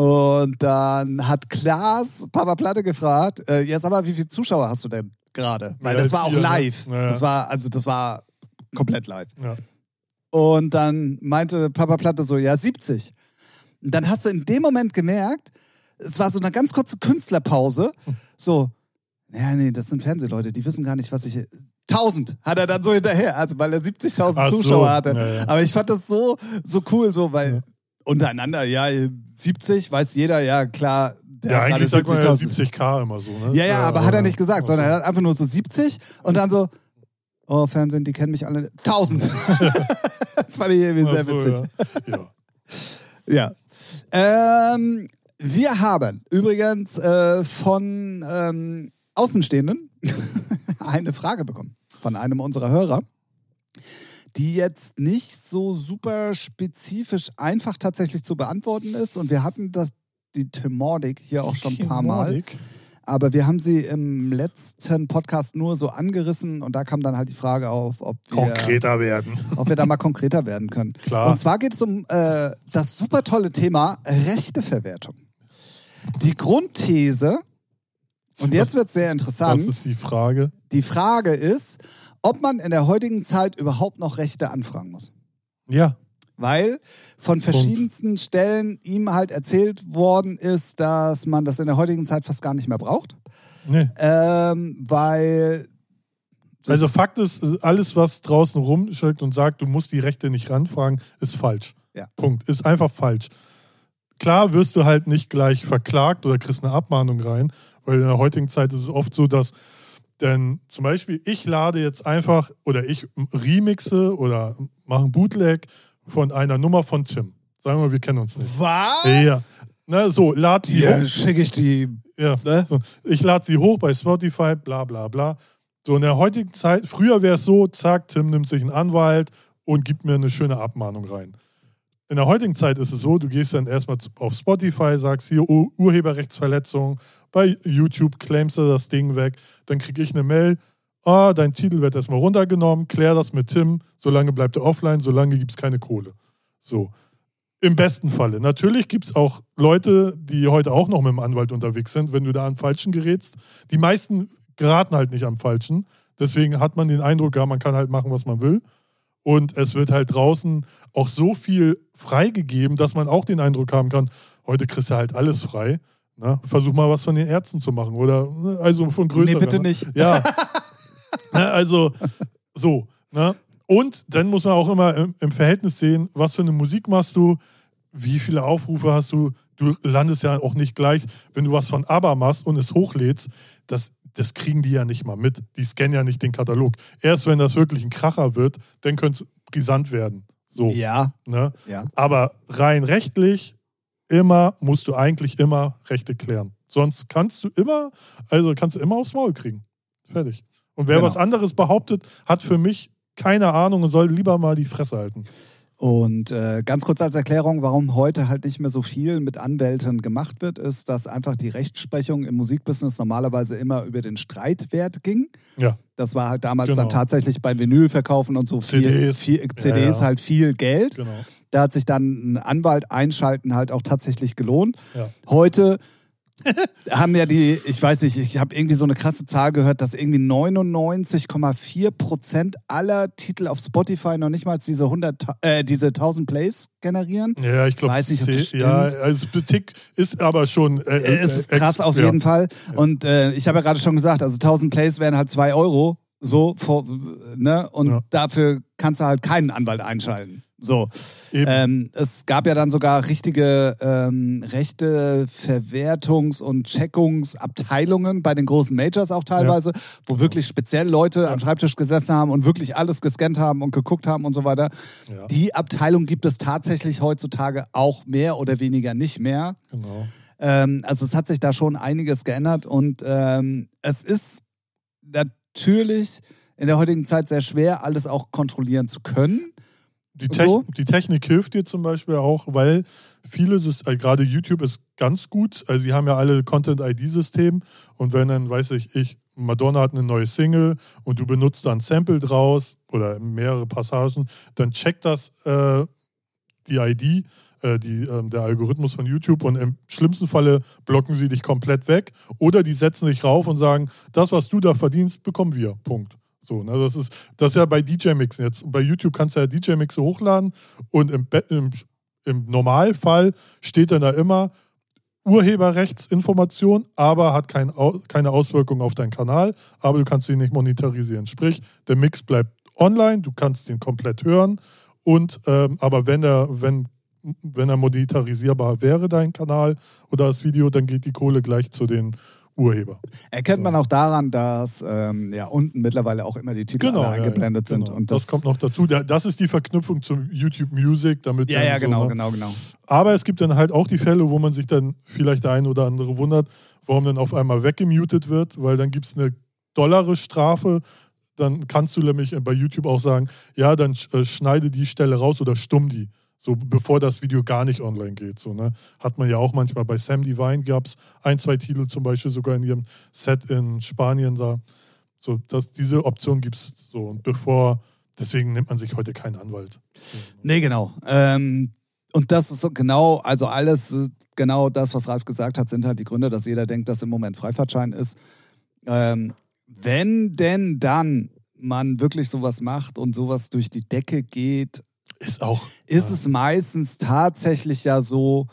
Und dann hat Klaas Papa Platte gefragt, äh, ja sag mal, wie viele Zuschauer hast du denn gerade? Weil Ja, das war auch ne? live. Ja, ja. Das war, also das war komplett live. Ja. Und dann meinte Papa Platte so, ja, 70. Und dann hast du in dem Moment gemerkt, es war so eine ganz kurze Künstlerpause, so, ja, nee, das sind Fernsehleute, die wissen gar nicht, was ich... 1000 hat er dann so hinterher, also weil er 70.000 Ach so, Zuschauer hatte. ja, ja. Aber ich fand das so, so cool, so, weil untereinander, ja, 70, weiß jeder, ja, klar. der Ja, eigentlich sagt man ja 70.000. 70k immer so. Ne? Ja, ja, aber hat er nicht gesagt, sondern er hat einfach nur so 70 und dann so, oh, Fernsehen, die kennen mich alle. 1000. Fand ich irgendwie sehr so, witzig. Ja. ja. Ja. Ähm, wir haben übrigens äh, von ähm, Außenstehenden eine Frage bekommen von einem unserer Hörer, die jetzt nicht so super spezifisch einfach tatsächlich zu beantworten ist. Und wir hatten das, die Thematik hier auch schon ein paar Mal. Aber wir haben sie im letzten Podcast nur so angerissen und da kam dann halt die Frage auf, ob wir, Konkreter werden. ob wir da mal konkreter werden können. Klar. Und zwar geht es um äh, das super tolle Thema Rechteverwertung. Die Grundthese, und jetzt wird es sehr Das interessant, ist die Frage. die Frage ist, ob man in der heutigen Zeit überhaupt noch Rechte anfragen muss. Ja. Weil von verschiedensten Stellen ihm halt erzählt worden ist, dass man das in der heutigen Zeit fast gar nicht mehr braucht. Nee. Ähm, weil. Also Fakt ist, alles, was draußen rumschickt und sagt, du musst die Rechte nicht ranfragen, ist falsch. Ja. Punkt. Ist einfach falsch. Klar wirst du halt nicht gleich verklagt oder kriegst eine Abmahnung rein, weil in der heutigen Zeit ist es oft so, dass denn zum Beispiel ich lade jetzt einfach oder ich remixe oder mache ein Bootleg von einer Nummer von Tim. Sagen wir, wir kennen uns nicht. Was? Ja. Na, so, lad Hier hoch. schicke ich die. Ja. Ne? So, ich lade sie hoch bei Spotify, bla bla bla. So in der heutigen Zeit, früher wäre es so, zack, Tim nimmt sich einen Anwalt und gibt mir eine schöne Abmahnung rein. In der heutigen Zeit ist es so, du gehst dann erstmal auf Spotify, sagst hier Ur Urheberrechtsverletzung, bei YouTube claimst du das Ding weg, dann kriege ich eine Mail, ah, dein Titel wird erstmal runtergenommen, klär das mit Tim, solange bleibt er offline, solange gibt es keine Kohle. So. Im besten Falle. Natürlich gibt es auch Leute, die heute auch noch mit dem Anwalt unterwegs sind, wenn du da an Falschen gerätst. Die meisten geraten halt nicht am Falschen. Deswegen hat man den Eindruck, ja, man kann halt machen, was man will. Und es wird halt draußen auch so viel freigegeben, dass man auch den Eindruck haben kann, heute kriegst du halt alles frei. Ne? Versuch mal was von den Ärzten zu machen. Oder ne, also von Nee, größeren. bitte ne? nicht. Ja. ne, also so. Ne? Und dann muss man auch immer im, im Verhältnis sehen, was für eine Musik machst du, wie viele Aufrufe hast du. Du landest ja auch nicht gleich, wenn du was von ABBA machst und es hochlädst, das, das kriegen die ja nicht mal mit. Die scannen ja nicht den Katalog. Erst wenn das wirklich ein Kracher wird, dann könnte es brisant werden. So, Ja, ne? ja. Aber rein rechtlich, immer musst du eigentlich immer Rechte klären. Sonst kannst du immer, also kannst du immer aufs Maul kriegen. Fertig. Und wer Genau. was anderes behauptet, hat für mich keine Ahnung und soll lieber mal die Fresse halten. Und äh, ganz kurz als Erklärung, warum heute halt nicht mehr so viel mit Anwälten gemacht wird, ist, dass einfach die Rechtsprechung im Musikbusiness normalerweise immer über den Streitwert ging. Ja. Das war halt damals Genau. dann tatsächlich bei Vinylverkaufen und so viel, CDs. viel CDs ja. halt viel Geld. Genau. Da hat sich dann ein Anwalt einschalten halt auch tatsächlich gelohnt. Ja. Heute haben ja die, ich weiß nicht, ich habe irgendwie so eine krasse Zahl gehört, dass irgendwie 99,4 Prozent aller Titel auf Spotify noch nicht mal diese 100, äh, diese 1000 Plays generieren. Ja, ich glaube, Weiß nicht, ob das stimmt. ja, also Tick ist aber schon. Äh, äh, Es ist krass ex- auf ja. jeden Fall. Und äh, ich habe ja gerade schon gesagt, also 1000 Plays wären halt 2 Euro. So, vor, ne? Und Ja. dafür kannst du halt keinen Anwalt einschalten. So. Ähm, es gab ja dann sogar richtige ähm, rechte Verwertungs- und Checkungsabteilungen bei den großen Majors auch teilweise, wo wirklich speziell Leute am Schreibtisch gesessen haben und wirklich alles gescannt haben und geguckt haben und so weiter. Ja. Die Abteilung gibt es tatsächlich heutzutage auch mehr oder weniger nicht mehr. Genau. Ähm, also es hat sich da schon einiges geändert und ähm, es ist natürlich in der heutigen Zeit sehr schwer, alles auch kontrollieren zu können. Die, Tech So? die Technik hilft dir zum Beispiel auch, weil vieles ist, äh, gerade YouTube ist ganz gut. Also, sie haben ja alle Content-ID-System und wenn dann, weiß ich, ich, Madonna hat eine neue Single und du benutzt da ein Sample draus oder mehrere Passagen, dann checkt das äh, die ID, äh, die, ähm, der Algorithmus von YouTube und im schlimmsten Falle blocken sie dich komplett weg oder die setzen dich rauf und sagen, das, was du da verdienst, bekommen wir. Punkt. So, ne, das ist das ist ja bei DJ-Mixen jetzt. Bei YouTube kannst du ja DJ-Mixe hochladen und im, im, im Normalfall steht dann da immer Urheberrechtsinformation, aber hat kein, keine Auswirkung auf deinen Kanal, aber du kannst ihn nicht monetarisieren. Sprich, der Mix bleibt online, du kannst ihn komplett hören und ähm, aber wenn er, wenn, wenn er monetarisierbar wäre, dein Kanal oder das Video, dann geht die Kohle gleich zu den Urheber. Erkennt man auch daran, dass ähm, ja unten mittlerweile auch immer die Titel Genau, eingeblendet ja, sind. genau. Und das, kommt noch dazu. Da- Das ist die Verknüpfung zu YouTube Music, damit Ja, ja, so, genau, ne? genau, genau. Aber es gibt dann halt auch die Fälle, wo man sich dann vielleicht der ein oder andere wundert, warum dann auf einmal weggemutet wird, weil dann gibt es eine dollare Strafe. Dann kannst du nämlich bei YouTube auch sagen, ja, dann äh, schneide die Stelle raus oder stumm die. So bevor das Video gar nicht online geht. So, ne? Hat man ja auch manchmal bei Sam Divine gab es ein, zwei Titel zum Beispiel sogar in ihrem Set in Spanien da. So, das, diese Option gibt es so. Und bevor, deswegen nimmt man sich heute keinen Anwalt. Ne? Nee, genau. Ähm, und das ist so genau, also alles, äh, genau das, was Ralf gesagt hat, sind halt die Gründe, dass jeder denkt, dass im Moment Freifahrtschein ist. Ähm, wenn denn dann man wirklich sowas macht und sowas durch die Decke geht, Ist auch. ist ja. es meistens tatsächlich ja so,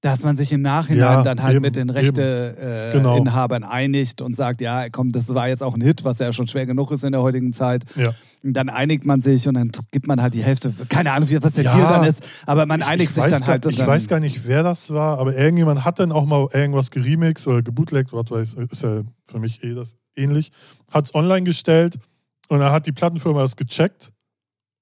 dass man sich im Nachhinein Ja, dann halt eben, mit den. Rechteinhabern äh, Genau. Einigt und sagt, ja, komm, das war jetzt auch ein Hit, was ja schon schwer genug ist in der heutigen Zeit. Ja. Und dann einigt man sich und dann gibt man halt die Hälfte, keine Ahnung, was der Ja. Deal dann ist, aber man einigt ich sich weiß dann gar, halt. Ich dann, weiß gar nicht, wer das war, aber irgendjemand hat dann auch mal irgendwas geremixed oder gebootlegt, was weiß, ist ja für mich eh das ähnlich, hat es online gestellt und dann hat die Plattenfirma das gecheckt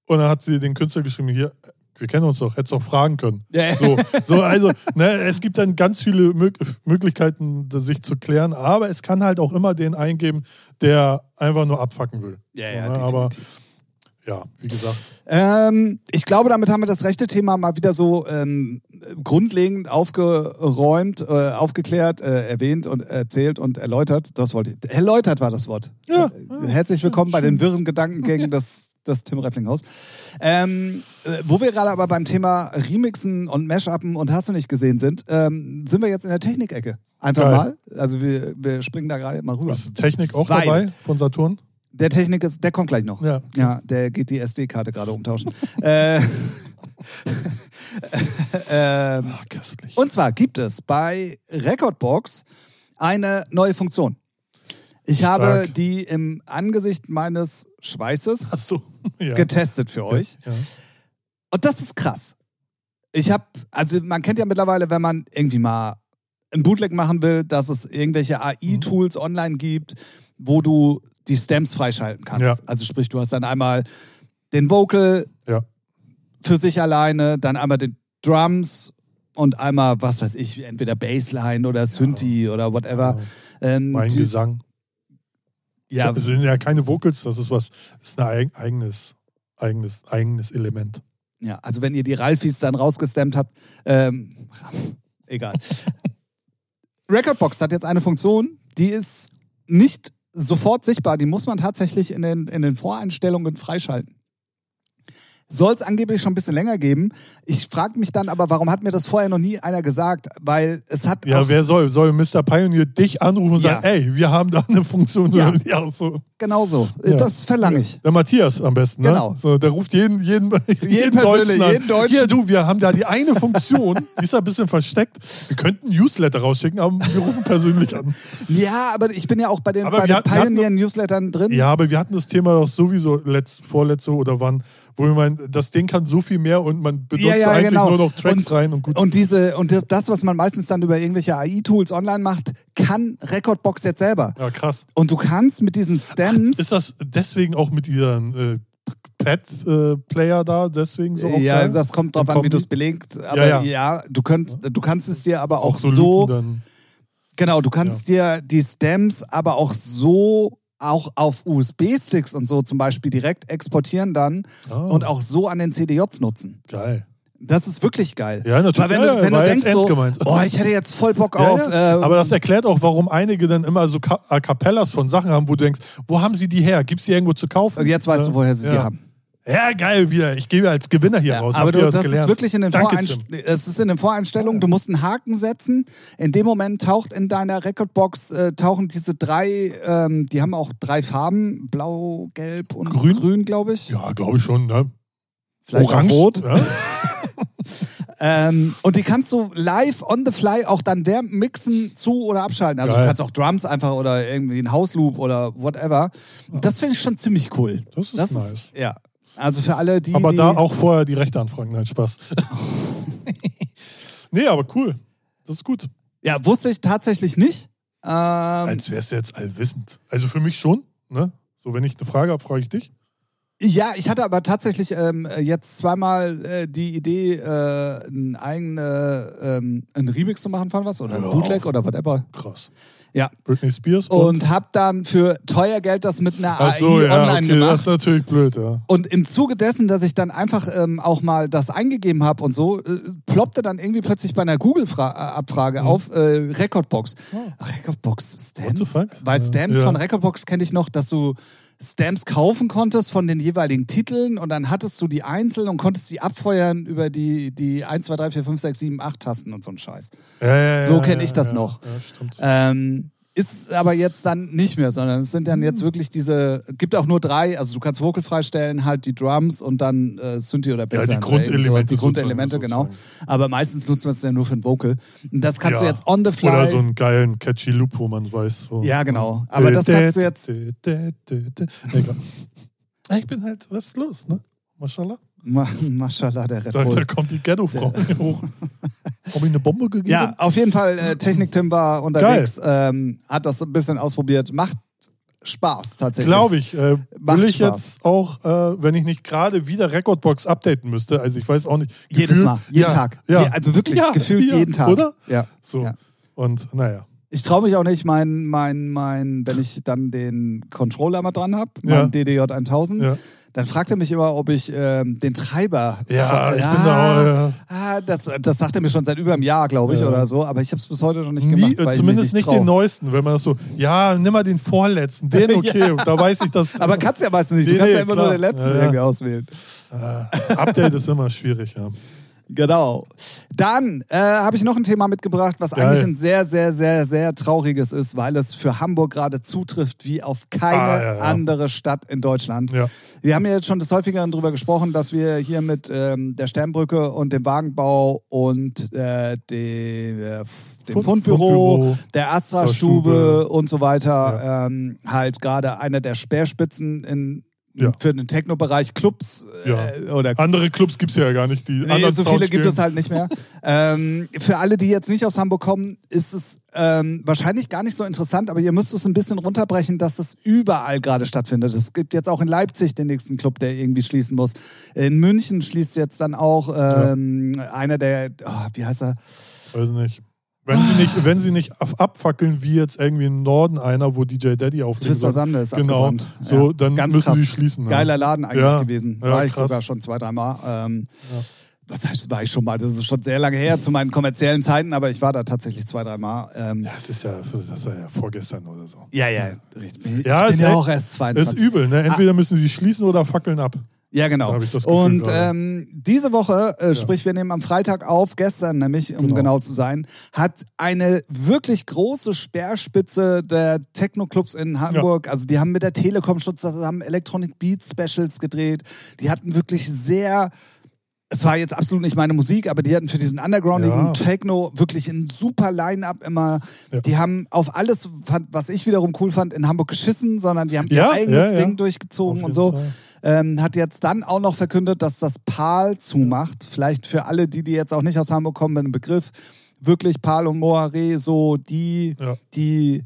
und dann hat sie den Künstler geschrieben, hier, wir kennen uns doch, hättest doch fragen können. Ja. So, so also, ne, es gibt dann ganz viele Mög Möglichkeiten, das sich zu klären, aber es kann halt auch immer den eingeben, der einfach nur abfacken will. Ja, ja, Ne, aber ja, wie gesagt, Ähm, ich glaube, damit haben wir das rechte Thema mal wieder so ähm, grundlegend aufgeräumt, äh, aufgeklärt, äh, erwähnt und erzählt und erläutert. Das wollte ich. Erläutert war das Wort. Ja. Äh, Herzlich willkommen bei den wirren Gedankengängen des, des Tim Refflinghaus. Ähm, äh, wo wir gerade aber beim Thema Remixen und Mashuppen und hast du nicht gesehen sind, ähm, sind wir jetzt in der Technikecke. Einfach Geil. mal. Also wir, wir springen da gerade mal rüber. ist Technik auch Weil- dabei von Saturn? Der Technik ist, der kommt gleich noch. Ja. Ja, der geht die SD-Karte gerade umtauschen. äh, ähm, Ah, köstlich. und zwar gibt es bei Recordbox eine neue Funktion. Ich Stark. habe die im Angesicht meines Schweißes so. Ja. getestet für euch. Ja. Und das ist krass. Ich habe, also man kennt ja mittlerweile, wenn man irgendwie mal ein Bootleg machen will, dass es irgendwelche AI-Tools online gibt, wo du die Stems freischalten kannst. Also sprich, du hast dann einmal den Vocal für sich alleine, dann einmal den Drums und einmal, was weiß ich, entweder Bassline oder Synthi oder whatever. Ähm, Mein die- Gesang. Ja, Das sind ja keine Vocals, das ist was, das ist ein eig- eigenes, eigenes, eigenes Element. Ja, also wenn ihr die Ralfis dann rausgestemmt habt, ähm, egal. Recordbox hat jetzt eine Funktion, die ist nicht sofort sichtbar, die muss man tatsächlich in den, in den Voreinstellungen freischalten. Soll es angeblich schon ein bisschen länger geben. Ich frage mich dann aber, warum hat mir das vorher noch nie einer gesagt? Weil es hat. Ja, wer soll? Soll Mr. Pioneer dich anrufen und Ja. sagen, ey, wir haben da eine Funktion? Ja. ja so. Genau so. Ja. Das verlange ich. Der Matthias am besten, ne? Genau. So, der ruft jeden, jeden, jeden, persönlich, Deutschen an. jeden Deutschen. Hier, du, wir haben da die eine Funktion, die ist ein bisschen versteckt. Wir könnten ein Newsletter rausschicken, aber wir rufen persönlich an. Ja, aber ich bin ja auch bei den, Aber bei wir den hatten- Pioneer-Newslettern drin. Ja, aber wir hatten das Thema doch sowieso letzt, vorletzte oder wann, wo wir meinen, das Ding kann so viel mehr und man benutzt Ja, ja, eigentlich genau. nur noch Tracks Und- rein und gut. Und diese und das, was man meistens dann über irgendwelche AI-Tools online macht, kann Recordbox jetzt selber. ja, krass. Und du kannst mit diesen Stems. Ist das deswegen auch mit ihren äh, Pad-Player da, deswegen so ja, geil? das kommt drauf an, wie du es belegst. Aber ja, ja. du, könnt, du kannst es dir aber auch, auch so, so. genau, du kannst dir die Stems aber auch so auch auf USB-Sticks und so zum Beispiel direkt exportieren dann Ah, und auch so an den CDJs nutzen. geil. Das ist wirklich geil. Ja, natürlich. Weil wenn Ja, du, wenn du denkst so, gemeint. oh, ich hätte jetzt voll Bock Ja, auf. ja. äh, Aber das erklärt auch, warum einige dann immer so A Cappellas von Sachen haben, wo du denkst, wo haben sie die her? Gibt es die irgendwo zu kaufen? jetzt weißt Ja. du, woher sie die haben. Ja, geil, wieder. Ich gebe als Gewinner hier Ja, raus. aber Habt du, ihr das was ist gelernt? wirklich in den, Danke, es ist in den Voreinstellungen. Du musst einen Haken setzen. In dem Moment taucht in deiner Recordbox äh, tauchen diese drei, ähm, die haben auch drei Farben: Blau, Gelb und Grün? Grün, glaube ich. Ja, glaube ich schon. Ne? Vielleicht Orange. Rot. Ja? Ähm, und die kannst du live on the fly auch dann während Mixen zu oder abschalten. Also Geil. du kannst auch Drums einfach oder irgendwie ein House-Loop oder whatever. Das finde ich schon ziemlich cool. Das ist nice. ja. Also für alle, die. aber die, da auch vorher die Rechte anfragen. Nein, Spaß. nee, aber cool. Das ist gut. Ja, wusste ich tatsächlich nicht. Ähm, Als wärst du jetzt allwissend. Also für mich schon. Ne? So, wenn ich eine Frage habe, frage ich dich. Ja, ich hatte aber tatsächlich ähm, jetzt zweimal äh, die Idee, äh, ein eigene, ähm, einen Remix zu machen von was oder ein Ja. Bootleg oder whatever. Krass. Ja. Britney Spears Und hab dann für teuer Geld das mit einer AI so, ja, online okay, gemacht. das ist natürlich blöd, ja. Und im Zuge dessen, dass ich dann einfach ähm, auch mal das eingegeben habe und so, äh, ploppte dann irgendwie plötzlich bei einer Google-Abfrage Mhm. auf äh, Recordbox. Oh. Recordbox What Stamps? the fuck? Weil. Stamps Ja. von Recordbox kenne ich noch, dass du Stamps kaufen konntest von den jeweiligen Titeln und dann hattest du die einzeln und konntest die abfeuern über die, die 1, 2, 3, 4, 5, 6, 7, 8 Tasten und so ein Scheiß. Ja, ja, So ja, kenn ja, ich das noch. Ja, stimmt. Ähm, ist aber jetzt dann nicht mehr, sondern es sind dann Hm. jetzt wirklich diese, gibt auch nur drei, also du kannst Vocal freistellen, halt die Drums und dann äh, Synthi oder Bass. die oder Grundelemente sowas, Die Grundelemente, genau. sozusagen. Aber meistens nutzt man es ja nur für ein Vocal. Und das kannst du Ja. jetzt on the fly. Oder so einen geilen catchy Loop, wo man weiß. So. Ja, genau. Aber das kannst du jetzt- Egal. Ich bin halt, was ist los, ne? Maschallah. Ma Maschallah, der Red Da, da Bull. kommt die Ghetto-Frau hoch. Habe ich eine Bombe gegeben? Ja, auf jeden Fall, äh, Technik-Tim war unterwegs, ähm, hat das ein bisschen ausprobiert. Macht Spaß tatsächlich. Glaube ich. Äh, will ich Spaß. jetzt auch, äh, wenn ich nicht gerade wieder Recordbox updaten müsste, also ich weiß auch nicht. Jedes Gefühl- Mal, jeden ja, Tag. Ja. Also wirklich, Ja, gefühlt jeden Tag. Oder? Ja. So. Ja. Und naja. Ich traue mich auch nicht, mein, mein, mein, wenn ich dann den Controller mal dran habe, Ja. mein DDJ 1000, Ja, dann fragt er mich immer, ob ich ähm, den Treiber. ja ich bin da auch. Ja. Ah, das, das sagt er mir schon seit über einem Jahr, glaube ich, Ja. oder so. Aber ich habe es bis heute noch nicht Nie, gemacht. äh, weil ich zumindest nicht, trau. den neuesten, wenn man das so, ja, nimm mal den vorletzten, den okay, da weiß ich das. Aber kannst ja meistens nicht. Du kannst ja immer klar. nur den letzten Ja, ja. irgendwie auswählen. äh, Update ist immer schwierig, ja. Genau. Dann äh, habe ich noch ein Thema mitgebracht, was Geil. eigentlich ein sehr, sehr, sehr, sehr trauriges ist, weil es für Hamburg gerade zutrifft wie auf keine Ah, ja, ja. andere Stadt in Deutschland. Ja. Wir haben ja jetzt schon des Häufigeren darüber gesprochen, dass wir hier mit ähm, der Sternbrücke und dem Wagenbau und äh, dem, äh, dem Fund- Fundbüro, der Astra-Stube Stube. und so weiter ähm, halt gerade einer der Speerspitzen in, Ja. für den Techno-Bereich Clubs äh, oder Andere Clubs gibt es ja gar nicht, die Nee, so Sound viele gibt spielen. es halt nicht mehr. ähm, für alle, die jetzt nicht aus Hamburg kommen, ist es ähm, wahrscheinlich gar nicht so interessant, aber ihr müsst es ein bisschen runterbrechen, dass es überall gerade stattfindet. Es gibt jetzt auch in Leipzig den nächsten Club, der irgendwie schließen muss. In München schließt jetzt dann auch ähm, einer der, oh, wie heißt er? Weiß nicht. Wenn sie nicht, wenn sie nicht ab- abfackeln, wie jetzt irgendwie im Norden einer, wo DJ Daddy auflegen Twister. Sande ist Genau, abgebrannt. so, dann ganz müssen krass. sie schließen. ja. Geiler Laden eigentlich Ja, gewesen. ja, War ich krass. sogar schon zwei, dreimal. Ähm, Ja. Was heißt, war ich schon mal? Das ist schon sehr lange her zu meinen kommerziellen Zeiten, aber ich war da tatsächlich zwei, dreimal. Ähm, Ja, das ist ja, das war ja vorgestern oder so. ja, ja, richtig. Ich Ja, bin ist ja auch erst Das ist 22. übel, ne? Entweder müssen sie schließen oder fackeln ab. Ja, genau. Gefühl Und ähm, diese Woche, äh, sprich, wir nehmen am Freitag auf, gestern nämlich, um Genau. genau zu sein, hat eine wirklich große Speerspitze der Techno-Clubs in Hamburg, also die haben mit der Telekom schon zusammen Electronic Beat Specials gedreht. Die hatten wirklich sehr. Es war jetzt absolut nicht meine Musik, aber die hatten für diesen undergroundigen Ja. Techno wirklich ein super Line-Up immer. Ja. Die haben auf alles, was ich wiederum cool fand, in Hamburg geschissen, sondern die haben Ja, ihr eigenes ja, ja. Ding durchgezogen und so. Fall. Ähm, hat jetzt dann auch noch verkündet, dass das PAL zumacht. Vielleicht für alle, die, die jetzt auch nicht aus Hamburg kommen, mit einem Begriff. Wirklich PAL und Moiré, so die, Ja. die,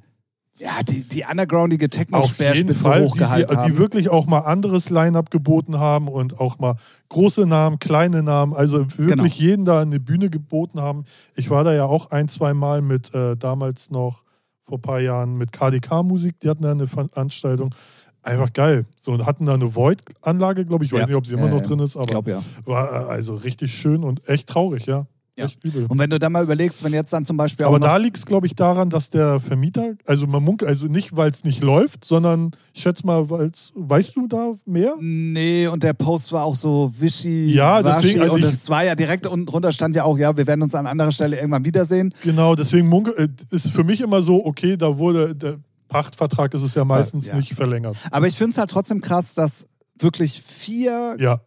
ja, die, die undergroundige Techno-Speerspitze Fall, die, hochgehalten die, haben. die wirklich auch mal anderes Line-Up geboten haben und auch mal große Namen, kleine Namen, also wirklich Genau. jeden da eine Bühne geboten haben. Ich war da ja auch ein, zwei Mal mit äh, damals noch vor ein paar Jahren mit KDK-Musik, die hatten da eine Veranstaltung. Einfach geil. So und hatten da eine Void-Anlage, glaube ich. Ich weiß Ja. nicht, ob sie immer Ja, noch drin ist, aber glaube ja. war äh, also richtig schön und echt traurig, ja. Ja. Und wenn du dann mal überlegst, wenn jetzt dann zum Beispiel Aber da liegt es, glaube ich, daran, dass der Vermieter, also man munkelt, also nicht, weil es nicht läuft, sondern ich schätze mal, weil es, weißt du da mehr? Nee, und der Post war auch so wischi, Ja, deswegen, also und es war ja direkt unten drunter stand ja auch, ja, wir werden uns an anderer Stelle irgendwann wiedersehen. Genau, deswegen munkel, äh, ist für mich immer so, okay, da wurde, Pachtvertrag ist es ja meistens Ja. nicht verlängert. Aber ich finde es halt trotzdem krass, dass wirklich vier Ja,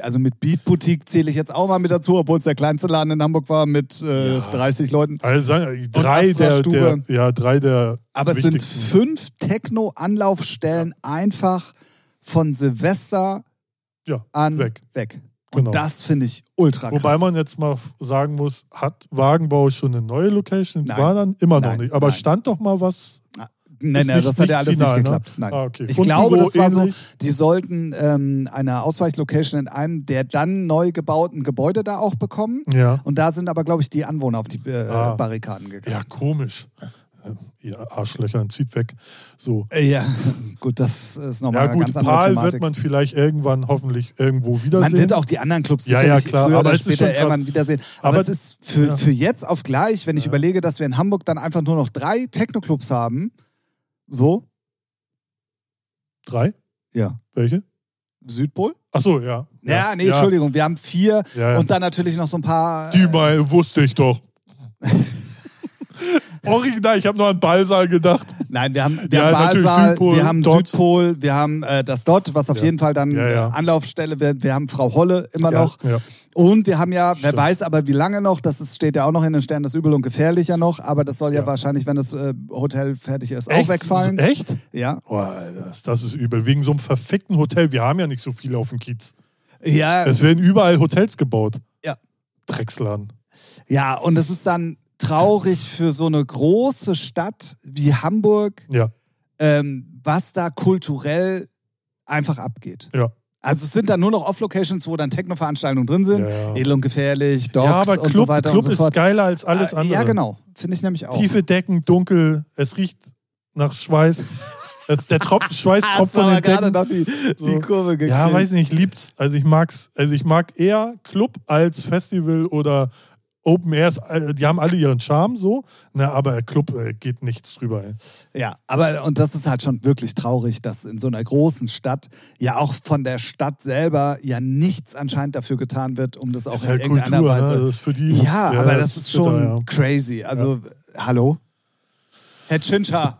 also mit Beat Boutique zähle ich jetzt auch mal mit dazu, obwohl es der kleinste Laden in Hamburg war mit äh, Ja. 30 Leuten. also drei der, der, Stube. ja, drei der Aber es sind fünf Techno-Anlaufstellen einfach von Silvester ja, an weg. weg. Und Genau. das finde ich ultra krass. Wobei man jetzt mal sagen muss, hat Wagenbau schon eine neue Location? Nein. War dann immer noch Nein, nicht. Aber nein. stand doch mal was. Nein, nein, nicht- das hat ja alles final, nicht ne? geklappt. Nein. Ah, okay. Ich Und glaube, das war so, die sollten ähm, eine Ausweichlocation in einem der dann neu gebauten Gebäude da auch bekommen. Ja. Und da sind aber, glaube ich, die Anwohner auf die äh, Ah. Barrikaden gegangen. Ja, komisch. Äh, Ihr Arschlöcher, zieht weg. So. Äh, Ja, gut, das ist nochmal Ja, eine gut, ganz andere Pal Thematik. wird man vielleicht irgendwann hoffentlich irgendwo wiedersehen. Man wird auch die anderen Clubs Ja, ja, klar, früher aber oder es ist später irgendwann wiedersehen. Aber, Aber- es ist für, ja. für jetzt auf gleich, wenn ich Ja. überlege, dass wir in Hamburg dann einfach nur noch drei Techno-Clubs haben. So, Drei? ja. Welche? Südpol? Achso, ja. Ja, nee, Entschuldigung, wir haben vier Ja, ja. und dann natürlich noch so ein paar. Die mal wusste ich doch. Original, ich habe nur an Ballsaal gedacht. Nein, wir haben, wir Ja, haben Baalsaal, Südpol, wir haben Dot. Südpol, wir haben äh, das Dot, was auf Ja. jeden Fall dann Ja, Anlaufstelle wird. Wir haben Frau Holle immer noch. Und wir haben ja, wer Stimmt. weiß aber wie lange noch, das ist, steht ja auch noch in den Sternen, das Übel und Gefährlich ja noch, aber das soll ja, wahrscheinlich, wenn das äh, Hotel fertig ist, auch Echt? wegfallen. So, echt? Ja. Oh, Alter, das, das ist übel. Wegen so einem verfickten Hotel. Wir haben ja nicht so viele auf dem Kiez. Ja, Es werden überall Hotels gebaut. Ja. Drecksladen. ja, und es ist dann traurig für so eine große Stadt wie Hamburg, Ja. ähm, was da kulturell einfach abgeht. Ja. Also es sind dann nur noch Off-Locations, wo dann Techno-Veranstaltungen drin sind. Ja. Edel und gefährlich, Dogs ja, aber und Club, so weiter Club und so ist fort. geiler als alles Äh, andere. Ja, genau. Finde ich nämlich auch. Tiefe Decken, dunkel, es riecht nach Schweiß. Der Tropf, Schweiß tropft von den gerade Decken. noch die, die So. Kurve gekriegt. Ja, weiß nicht, ich lieb's. Also ich mag's. Also ich mag eher Club als Festival oder Open Airs. Äh, Die haben alle ihren Charme so, ne, aber Club äh, geht nichts drüber. Ey. Ja, aber und das ist halt schon wirklich traurig, dass in so einer großen Stadt ja auch von der Stadt selber ja nichts anscheinend dafür getan wird, um das auch ist in halt irgendeiner Kultur, Weise. ne? Das ist für die, Ja, aber das ist bitter, schon ja. crazy. Also, hallo? Herr Chincha.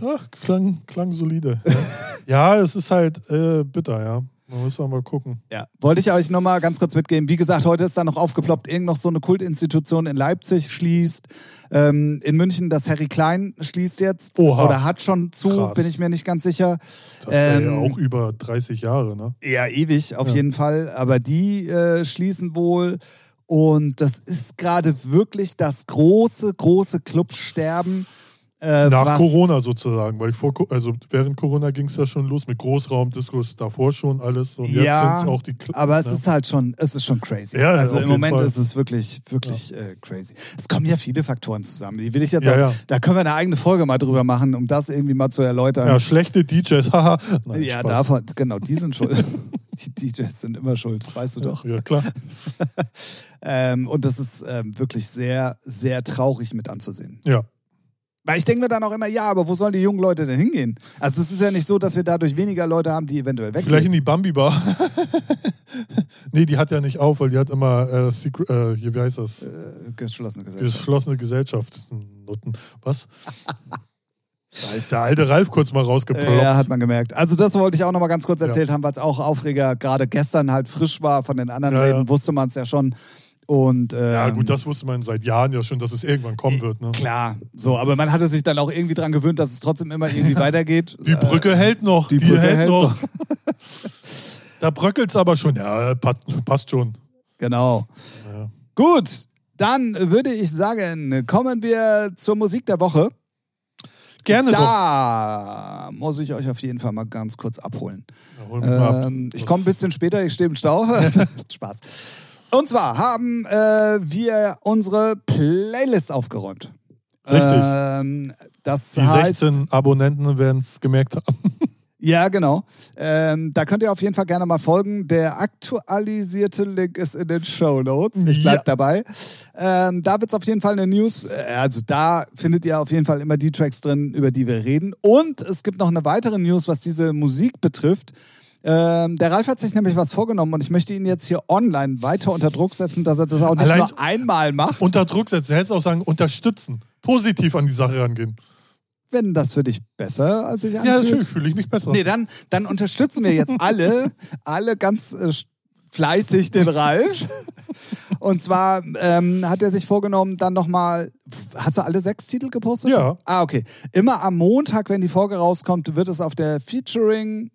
Ja, klang, klang solide. ja, es ist halt äh, bitter, ja. Da müssen wir mal gucken. Ja, wollte ich euch nochmal ganz kurz mitgeben. Wie gesagt, heute ist da noch aufgeploppt, irgend noch so eine Kultinstitution in Leipzig schließt. Ähm, in München das Harry Klein schließt jetzt. Oha. Oder hat schon zu, Krass. bin ich mir nicht ganz sicher. Das wäre ja Ähm, auch über 30 Jahre, ne? Ja, ewig, auf Ja. jeden Fall. Aber die äh, schließen wohl. Und das ist gerade wirklich das große, große Clubsterben. Äh, Nach Corona sozusagen, weil vor, Co- also während Corona ging es ja schon los mit Großraumdiskos davor schon alles und jetzt Ja, sind es auch die Kle- Aber es ja. ist halt schon, es ist schon crazy. Ja, also im Moment Fall. ist es wirklich, wirklich äh, crazy. Es kommen ja viele Faktoren zusammen. Die will ich jetzt auch, da können wir eine eigene Folge mal drüber machen, um das irgendwie mal zu erläutern. ja, schlechte DJs, haha. Nein, Ja, Spaß. davon, genau, die sind schuld. die DJs sind immer schuld, weißt du doch. Ja, klar. Ähm, und das ist ähm, wirklich sehr, sehr traurig mit anzusehen. Ja. Weil ich denke mir dann auch immer, ja, aber wo sollen die jungen Leute denn hingehen? Also es ist ja nicht so, dass wir dadurch weniger Leute haben, die eventuell Vielleicht weggehen. in die Bambi-Bar. nee, die hat ja nicht auf, weil die hat immer äh, Secret, äh, hier, wie heißt das? Äh, geschlossene Gesellschaft. Geschlossene Gesellschaft. Nutten. Was? Da ist der alte Ralf kurz mal rausgeploppt. Ja, hat man gemerkt. Also das wollte ich auch noch mal ganz kurz Ja. erzählt haben, weil es auch Aufreger gerade gestern halt frisch war. Von den anderen Ja, ja. Läden wusste man es ja schon. Und, ähm, Ja, gut, das wusste man seit Jahren ja schon, dass es irgendwann kommen wird. Ne? Klar, so, aber man hatte sich dann auch irgendwie dran gewöhnt, dass es trotzdem immer irgendwie weitergeht. Die Brücke Äh, hält noch. die Die, Brücke hält, hält noch. da bröckelt es aber schon. Ja, passt, schon. Genau. Ja. Gut, dann würde ich sagen, kommen wir zur Musik der Woche. Gerne doch. Da muss ich euch auf jeden Fall mal ganz kurz abholen. Ja. Ähm, ich komme ein bisschen später, ich stehe im Stau. Spaß. Und zwar haben äh, wir unsere Playlist aufgeräumt. Richtig. Ähm, das Die heißt, 16 Abonnenten werden es gemerkt haben. ja, genau. Ähm, da könnt ihr auf jeden Fall gerne mal folgen. Der aktualisierte Link ist in den Show Notes. Ich bleib Ja. dabei. Ähm, da wird es auf jeden Fall eine News. äh, Also da findet ihr auf jeden Fall immer die Tracks drin, über die wir reden. Und es gibt noch eine weitere News, was diese Musik betrifft. Ähm, der Ralf hat sich nämlich was vorgenommen und ich möchte ihn jetzt hier online weiter unter Druck setzen, dass er das auch nicht Allein- nur einmal macht. Unter Druck setzen. Hättest auch sagen, unterstützen. Positiv an die Sache rangehen. wenn das für dich besser als ich Ja, natürlich fühle ich mich besser. Nee, dann, dann unterstützen wir jetzt alle, alle ganz äh, fleißig den Ralf. Und zwar ähm, hat er sich vorgenommen, dann nochmal. Hast du alle sechs Titel gepostet? Ja. Ah, okay. Immer am Montag, wenn die Folge rauskommt, wird es auf der Featuring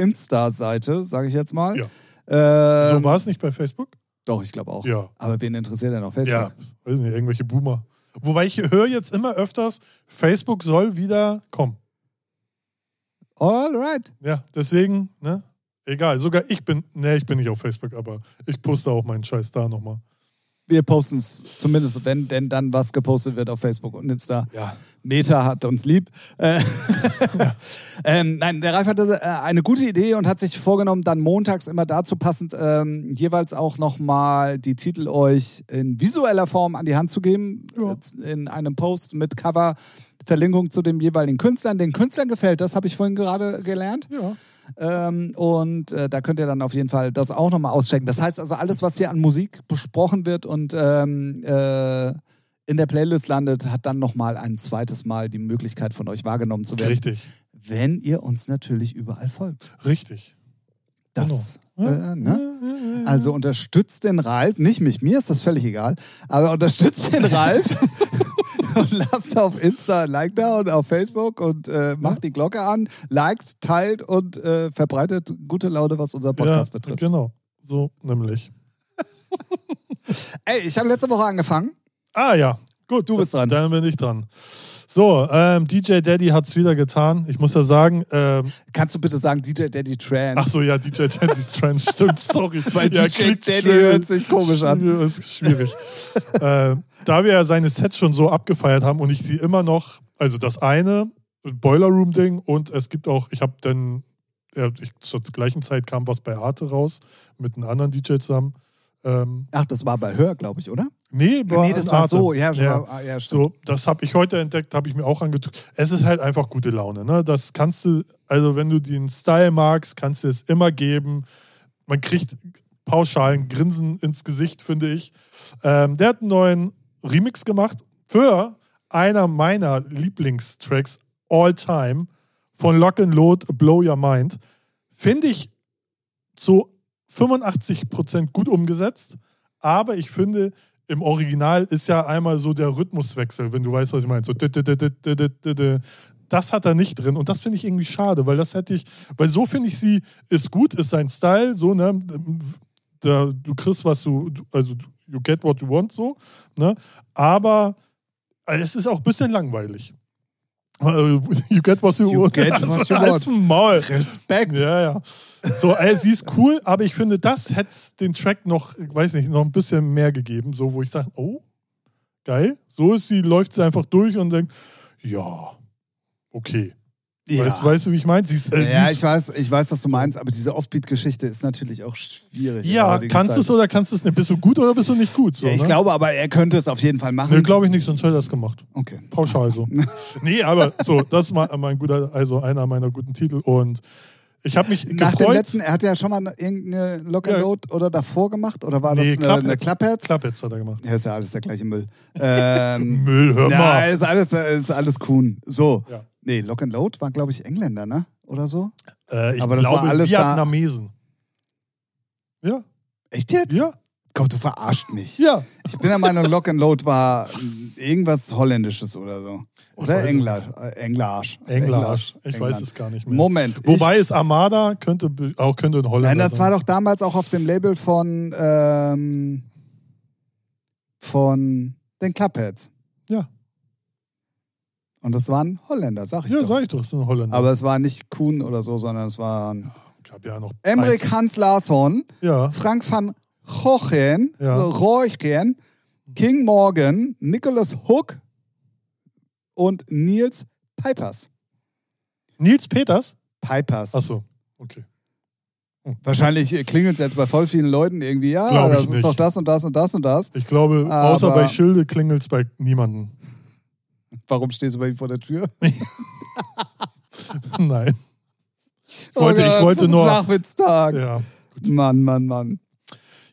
Insta-Seite, sage ich jetzt mal. Ja. Ähm, so war es nicht bei Facebook? Doch, ich glaube auch. Ja. Aber wen interessiert denn auf Facebook? Ja, weiß nicht, irgendwelche Boomer. Wobei ich höre jetzt immer öfters, Facebook soll wieder kommen. Alright. Ja, deswegen, ne? Egal, sogar ich bin, ne, ich bin nicht auf Facebook, aber ich poste auch meinen Scheiß da nochmal. Wir posten es zumindest, wenn denn dann was gepostet wird auf Facebook und Insta. Ja. Meta hat uns lieb. Äh, ähm, nein, der Ralf hatte äh, eine gute Idee und hat sich vorgenommen, dann montags immer dazu passend ähm, jeweils auch nochmal die Titel euch in visueller Form an die Hand zu geben. Ja. In einem Post mit Cover, Verlinkung zu dem jeweiligen Künstlern. Den Künstlern gefällt, das habe ich vorhin gerade gelernt. Ja. Ähm, und äh, da könnt ihr dann auf jeden Fall das auch nochmal auschecken. Das heißt also, alles, was hier an Musik besprochen wird und ähm, äh, in der Playlist landet, hat dann nochmal ein zweites Mal die Möglichkeit von euch wahrgenommen zu werden. Richtig. Wenn ihr uns natürlich überall folgt. Richtig. Das. Genau. Äh, ne? Also unterstützt den Ralf, nicht mich, mir ist das völlig egal, aber unterstützt den Ralf und lasst auf Insta ein Like da und auf Facebook und äh, macht die Glocke an, liked, teilt und äh, verbreitet gute Laune, was unser Podcast ja, betrifft. Genau. So nämlich. Ey, ich habe letzte Woche angefangen. Ah ja, gut. Du bist dran. Dann bin ich dran. So, ähm, DJ Daddy hat es wieder getan. Ich muss ja sagen, ähm, Kannst du bitte sagen DJ Daddy Trans? ach so, ja, DJ Daddy Trans, stimmt, sorry. Weil ja, DJ Daddy schnell. hört sich komisch an. Ist schwierig. äh, da wir ja seine Sets schon so abgefeiert haben und ich die immer noch, also das eine, Boiler Room Ding und es gibt auch, ich habe dann, ja, ich, zur gleichen Zeit kam was bei Arte raus mit einem anderen DJ zusammen. Ähm, Ach, das war bei Hör, glaube ich, oder? nee, war nee, das war Arte. so. Ja, schon Ja. Mal, ah, ja. So, das habe ich heute entdeckt, habe ich mir auch angeguckt. Es ist halt einfach gute Laune. Ne? Das kannst du, also wenn du den Style magst, kannst du es immer geben. Man kriegt pauschal ein Grinsen ins Gesicht, finde ich. Ähm, der hat einen neuen Remix gemacht für einer meiner Lieblingstracks all time von Lock and Load Blow Your Mind. Finde ich zu 85% gut umgesetzt, aber ich finde, im Original ist ja einmal so der Rhythmuswechsel, wenn du weißt, was ich meine. So das hat er nicht drin und das finde ich irgendwie schade, weil das hätte ich, weil so finde ich sie ist gut, ist sein Style, so ne, da, du kriegst was du- also you get what you want so, ne, aber es ist auch ein bisschen langweilig. You get what you, You get what you Halt's want. Maul. Respekt. Ja, ja. So, ey, sie ist cool, aber ich finde, das hätte den Track noch, ich weiß nicht, noch ein bisschen mehr gegeben, so wo ich sage, oh, geil. So ist sie, läuft sie einfach durch und denkt, ja, okay. Ja. Weißt, weißt du, wie ich meine? Äh, ja, ich weiß, ich weiß, was du meinst, aber diese Offbeat-Geschichte ist natürlich auch schwierig. ja, kannst du es oder kannst du es nicht? Bist du gut oder bist du nicht gut? So, Ja, ich ne? glaube aber, er könnte es auf jeden Fall machen. Nee, glaube ich nicht, sonst hätte er das gemacht. okay. Pauschal so. nee, aber so, das ist mein, mein guter, also einer meiner guten Titel. Und ich habe mich Nach dem gefreut. letzten, er hat ja schon mal irgendeine Lock and Ja. Load oder davor gemacht oder war das nee, eine, eine Klappherz? Klappherz hat er gemacht. Ja, ist ja alles der gleiche Müll. ähm, Müll, hör ja, mal. ist alles, ist alles Kuhn. So. Ja. Nee, Lock and Load war, glaube ich, Engländer, ne? Oder so? Äh, ich aber das war glaube, alles da- Vietnamesen. Ja, Echt jetzt? ja, Komm, du verarscht mich. ja. Ich bin der Meinung, Lock and Load war irgendwas Holländisches oder so. Oder äh, Englarsch. Englisch. Ich England. weiß es gar nicht mehr. Moment. Wobei es Armada könnte auch könnte in ich, Holland nein, das sein. war doch damals auch auf dem Label von, ähm, von den Clubheads. Ja. Und das waren Holländer, sag ich Ja, doch. sag ich doch, es sind Holländer. Aber es war nicht Kuhn oder so, sondern es waren gab ja noch Emmerich eins- Hans Larsson, Ja, Frank van Gochen, Ja. Roychen, King Morgan, Nicholas Hook und Niels Pipers. Nils Peters. Pipers. Achso, okay. Wahrscheinlich klingelt es jetzt bei voll vielen Leuten irgendwie, ja, ich das ist nicht. doch das und das und das und das. Ich glaube, Aber- außer bei Schilde klingelt es bei niemandem. Warum stehst du bei ihm vor der Tür? Nein. Ich wollte, Oh ich wollte nur. Flachwitztag. Ja. Mann, Mann, Mann.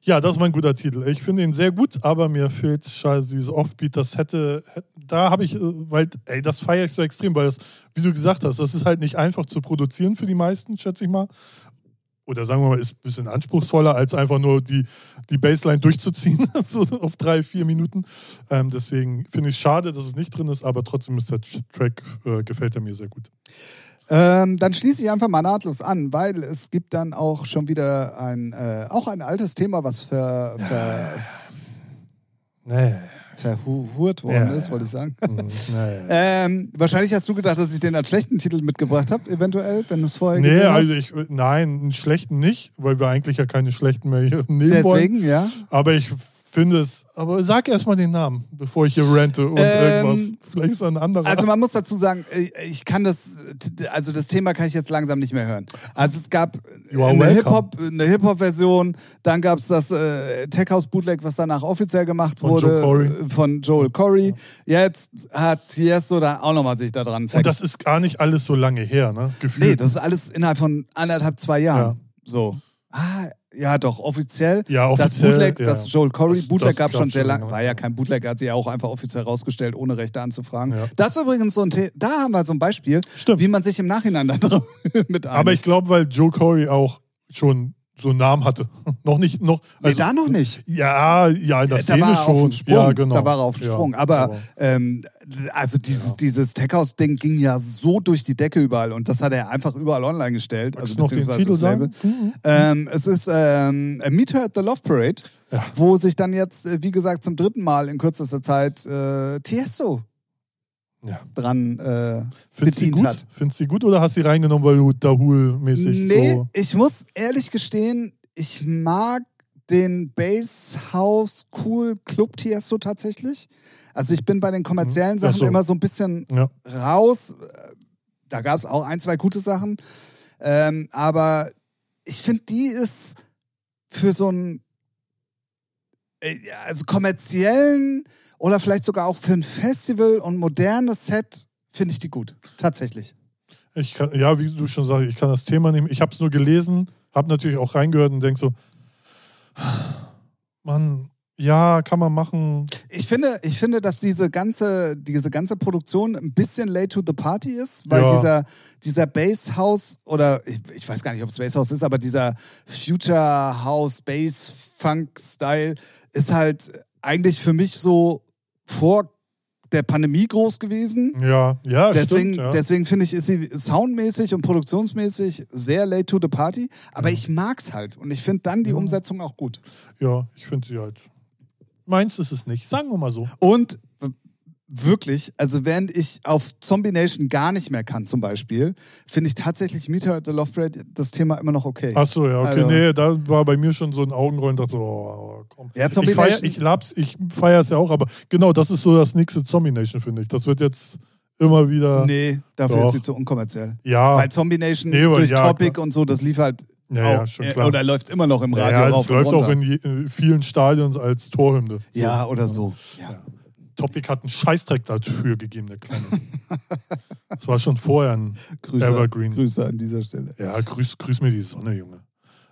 ja, das ist mein guter Titel. Ich finde ihn sehr gut, aber mir fehlt scheiße dieses Offbeat. Das hätte, hätte da habe ich, äh, weil, ey, das feiere ich so extrem, weil das, wie du gesagt hast, das ist halt nicht einfach zu produzieren für die meisten, schätze ich mal. Oder sagen wir mal, ist ein bisschen anspruchsvoller, als einfach nur die, die Bassline durchzuziehen, so auf drei, vier Minuten. Ähm, deswegen finde ich es schade, dass es nicht drin ist, aber trotzdem ist der Track, äh, gefällt er mir sehr gut. Ähm, dann schließe ich einfach mal nahtlos an, weil es gibt dann auch schon wieder ein, äh, auch ein altes Thema, was ver, ver, Nee. Verhurt worden Ja, ist, ja. wollte ich sagen. Hm, nee. Ähm, wahrscheinlich hast du gedacht, dass ich den als schlechten Titel mitgebracht habe, eventuell, wenn du es vorher Nee, gesehen also hast. ich, nein, einen schlechten nicht, weil wir eigentlich ja keine schlechten mehr hier nehmen wollen. Deswegen, ja. Aber ich finde es, aber sag erst mal den Namen, bevor ich hier rante und Ähm, irgendwas. Vielleicht ist ein anderer. Also man muss dazu sagen, äh, ich kann das, also das Thema kann ich jetzt langsam nicht mehr hören. Also es gab eine. Hip-Hop, eine Hip-Hop-Version, dann gab es das äh, Tech House Bootleg, was danach offiziell gemacht Von wurde Joe Corey. äh, von Joel Corey. Jetzt hat Tiesto da auch nochmal sich da dran und das ist gar nicht alles so lange her, ne? Gefühlt. Nee, das ist alles innerhalb von anderthalb, zwei Jahren. Ja. So. Ah, ja, doch, offiziell. Ja, das offiziell, Bootleg, ja. das Joel Corey Das- Bootleg das gab schon sehr lange. War ja kein Bootleg, hat sie ja auch einfach offiziell rausgestellt, ohne Rechte anzufragen. Ja. Das ist übrigens so ein The da haben wir so ein Beispiel, Stimmt. wie man sich im Nachhinein dann mit aber ich einigt. glaube, weil Joe Corey auch schon so einen Namen hatte. noch nicht, noch. Nee, da noch nicht. Ja, ja, in der da Szene war er auf schon. dem Sprung. Ja, genau. Da war er auf dem Ja, Sprung. Aber, ähm, also dieses, Ja. dieses Tech-House-Ding ging ja so durch die Decke überall und das hat er einfach überall online gestellt. Magst Also beziehungsweise das Label. Mhm. Ähm, es ist ähm, Meet Her at the Love Parade, Ja. wo sich dann jetzt, äh, wie gesagt, zum dritten Mal in kürzester Zeit äh, Tiesto Ja. dran äh, Findest die bedient gut? hat. Findest du die gut oder hast du sie reingenommen, weil du Dahul-mäßig Nee, so. ich muss ehrlich gestehen, ich mag den Bass House Cool Club Tiesto tatsächlich. Also ich bin bei den kommerziellen Mhm. Ach Sachen so. immer so ein bisschen Ja. raus. Da gab es auch ein, zwei gute Sachen. Ähm, aber ich finde, die ist für so einen äh, also kommerziellen oder vielleicht sogar auch für ein Festival und modernes Set finde ich die gut. Tatsächlich. Ich kann, ja, wie du schon sagst, ich kann das Thema nehmen. Ich habe es nur gelesen, habe natürlich auch reingehört und denke so, Mann, ja, kann man machen. Ich finde, ich finde, dass diese ganze, diese ganze Produktion ein bisschen late to the party ist, weil Ja. dieser, dieser Bass House oder ich, ich weiß gar nicht, ob es Bass House ist, aber dieser Future House Bass Funk Style ist halt eigentlich für mich so vor der Pandemie groß gewesen. Ja, ja, Deswegen, stimmt. Ja. deswegen finde ich, ist sie soundmäßig und produktionsmäßig sehr late to the party. Aber ich mag's halt. Und ich finde dann die Ja. Umsetzung auch gut. ja, ich finde sie halt. Meins ist es nicht. Sagen wir mal so. Und wirklich, also während ich auf Zombie Nation gar nicht mehr kann, zum Beispiel, finde ich tatsächlich Meter at the Love Parade das Thema immer noch okay. Ach so, ja, okay. Also- nee, da war bei mir schon so ein Augenrollen, dachte so, oh, komm. Ja, Zombie ich feier, Nation- ich lab's, ich feiere es ja auch, aber genau, das ist so das nächste Zombie Nation, finde ich. Das wird jetzt immer wieder. nee, dafür Doch. ist sie zu unkommerziell. Ja, Weil Zombie Nation Nee, durch ja, Topic klar. und so, das lief halt Ja, auch, ja, schon äh, oder läuft immer noch im ja, Radio ja, rauf es läuft auch in vielen Stadions als Torhymne. So. ja, oder so. Ja. Topic hat einen Scheißdreck dafür gegeben, der Kleine. das war schon vorher ein. Grüße, Evergreen. Grüße an dieser Stelle. Ja, grüß, grüß mir die Sonne, Junge.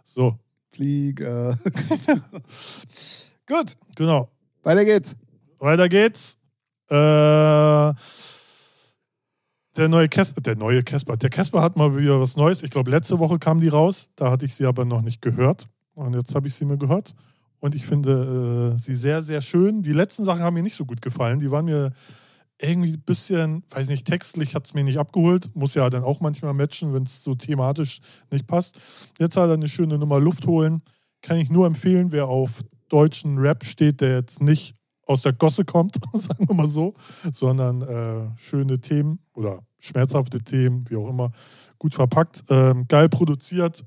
So, Flieger. Gut, genau. weiter geht's. Weiter geht's. Äh, der neue Casper, der neue Casper. Der Casper hat mal wieder was Neues. Ich glaube, letzte Woche kam die raus. Da hatte ich sie aber noch nicht gehört. Und jetzt habe ich sie mir gehört. Und ich finde äh, sie sehr, sehr schön. Die letzten Sachen haben mir nicht so gut gefallen. Die waren mir irgendwie ein bisschen, weiß nicht, textlich hat es mir nicht abgeholt. Muss ja dann auch manchmal matchen, wenn es so thematisch nicht passt. Jetzt hat er eine schöne Nummer Luft holen. Kann ich nur empfehlen, wer auf deutschen Rap steht, der jetzt nicht aus der Gosse kommt, sagen wir mal so, sondern äh, schöne Themen oder schmerzhafte Themen, wie auch immer, gut verpackt, ähm, geil produziert.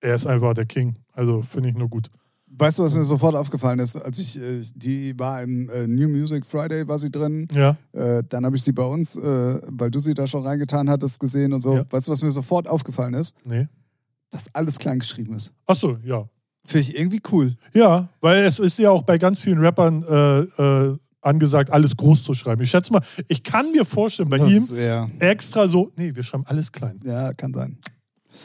Er ist einfach der King. Also finde ich nur gut. Weißt du, was mir sofort aufgefallen ist? Als ich, äh, die war im äh, New Music Friday, war sie drin. Ja. Äh, dann habe ich sie bei uns, weil du sie da schon reingetan hattest, gesehen und so. Ja. Weißt du, was mir sofort aufgefallen ist? Nee. Dass alles klein geschrieben ist. Achso, ja. Finde ich irgendwie cool. Ja, weil es ist ja auch bei ganz vielen Rappern äh, äh, angesagt, alles groß zu schreiben. Ich schätze mal, ich kann mir vorstellen, bei Das- ihm Ja, extra so, nee, wir schreiben alles klein. ja, kann sein.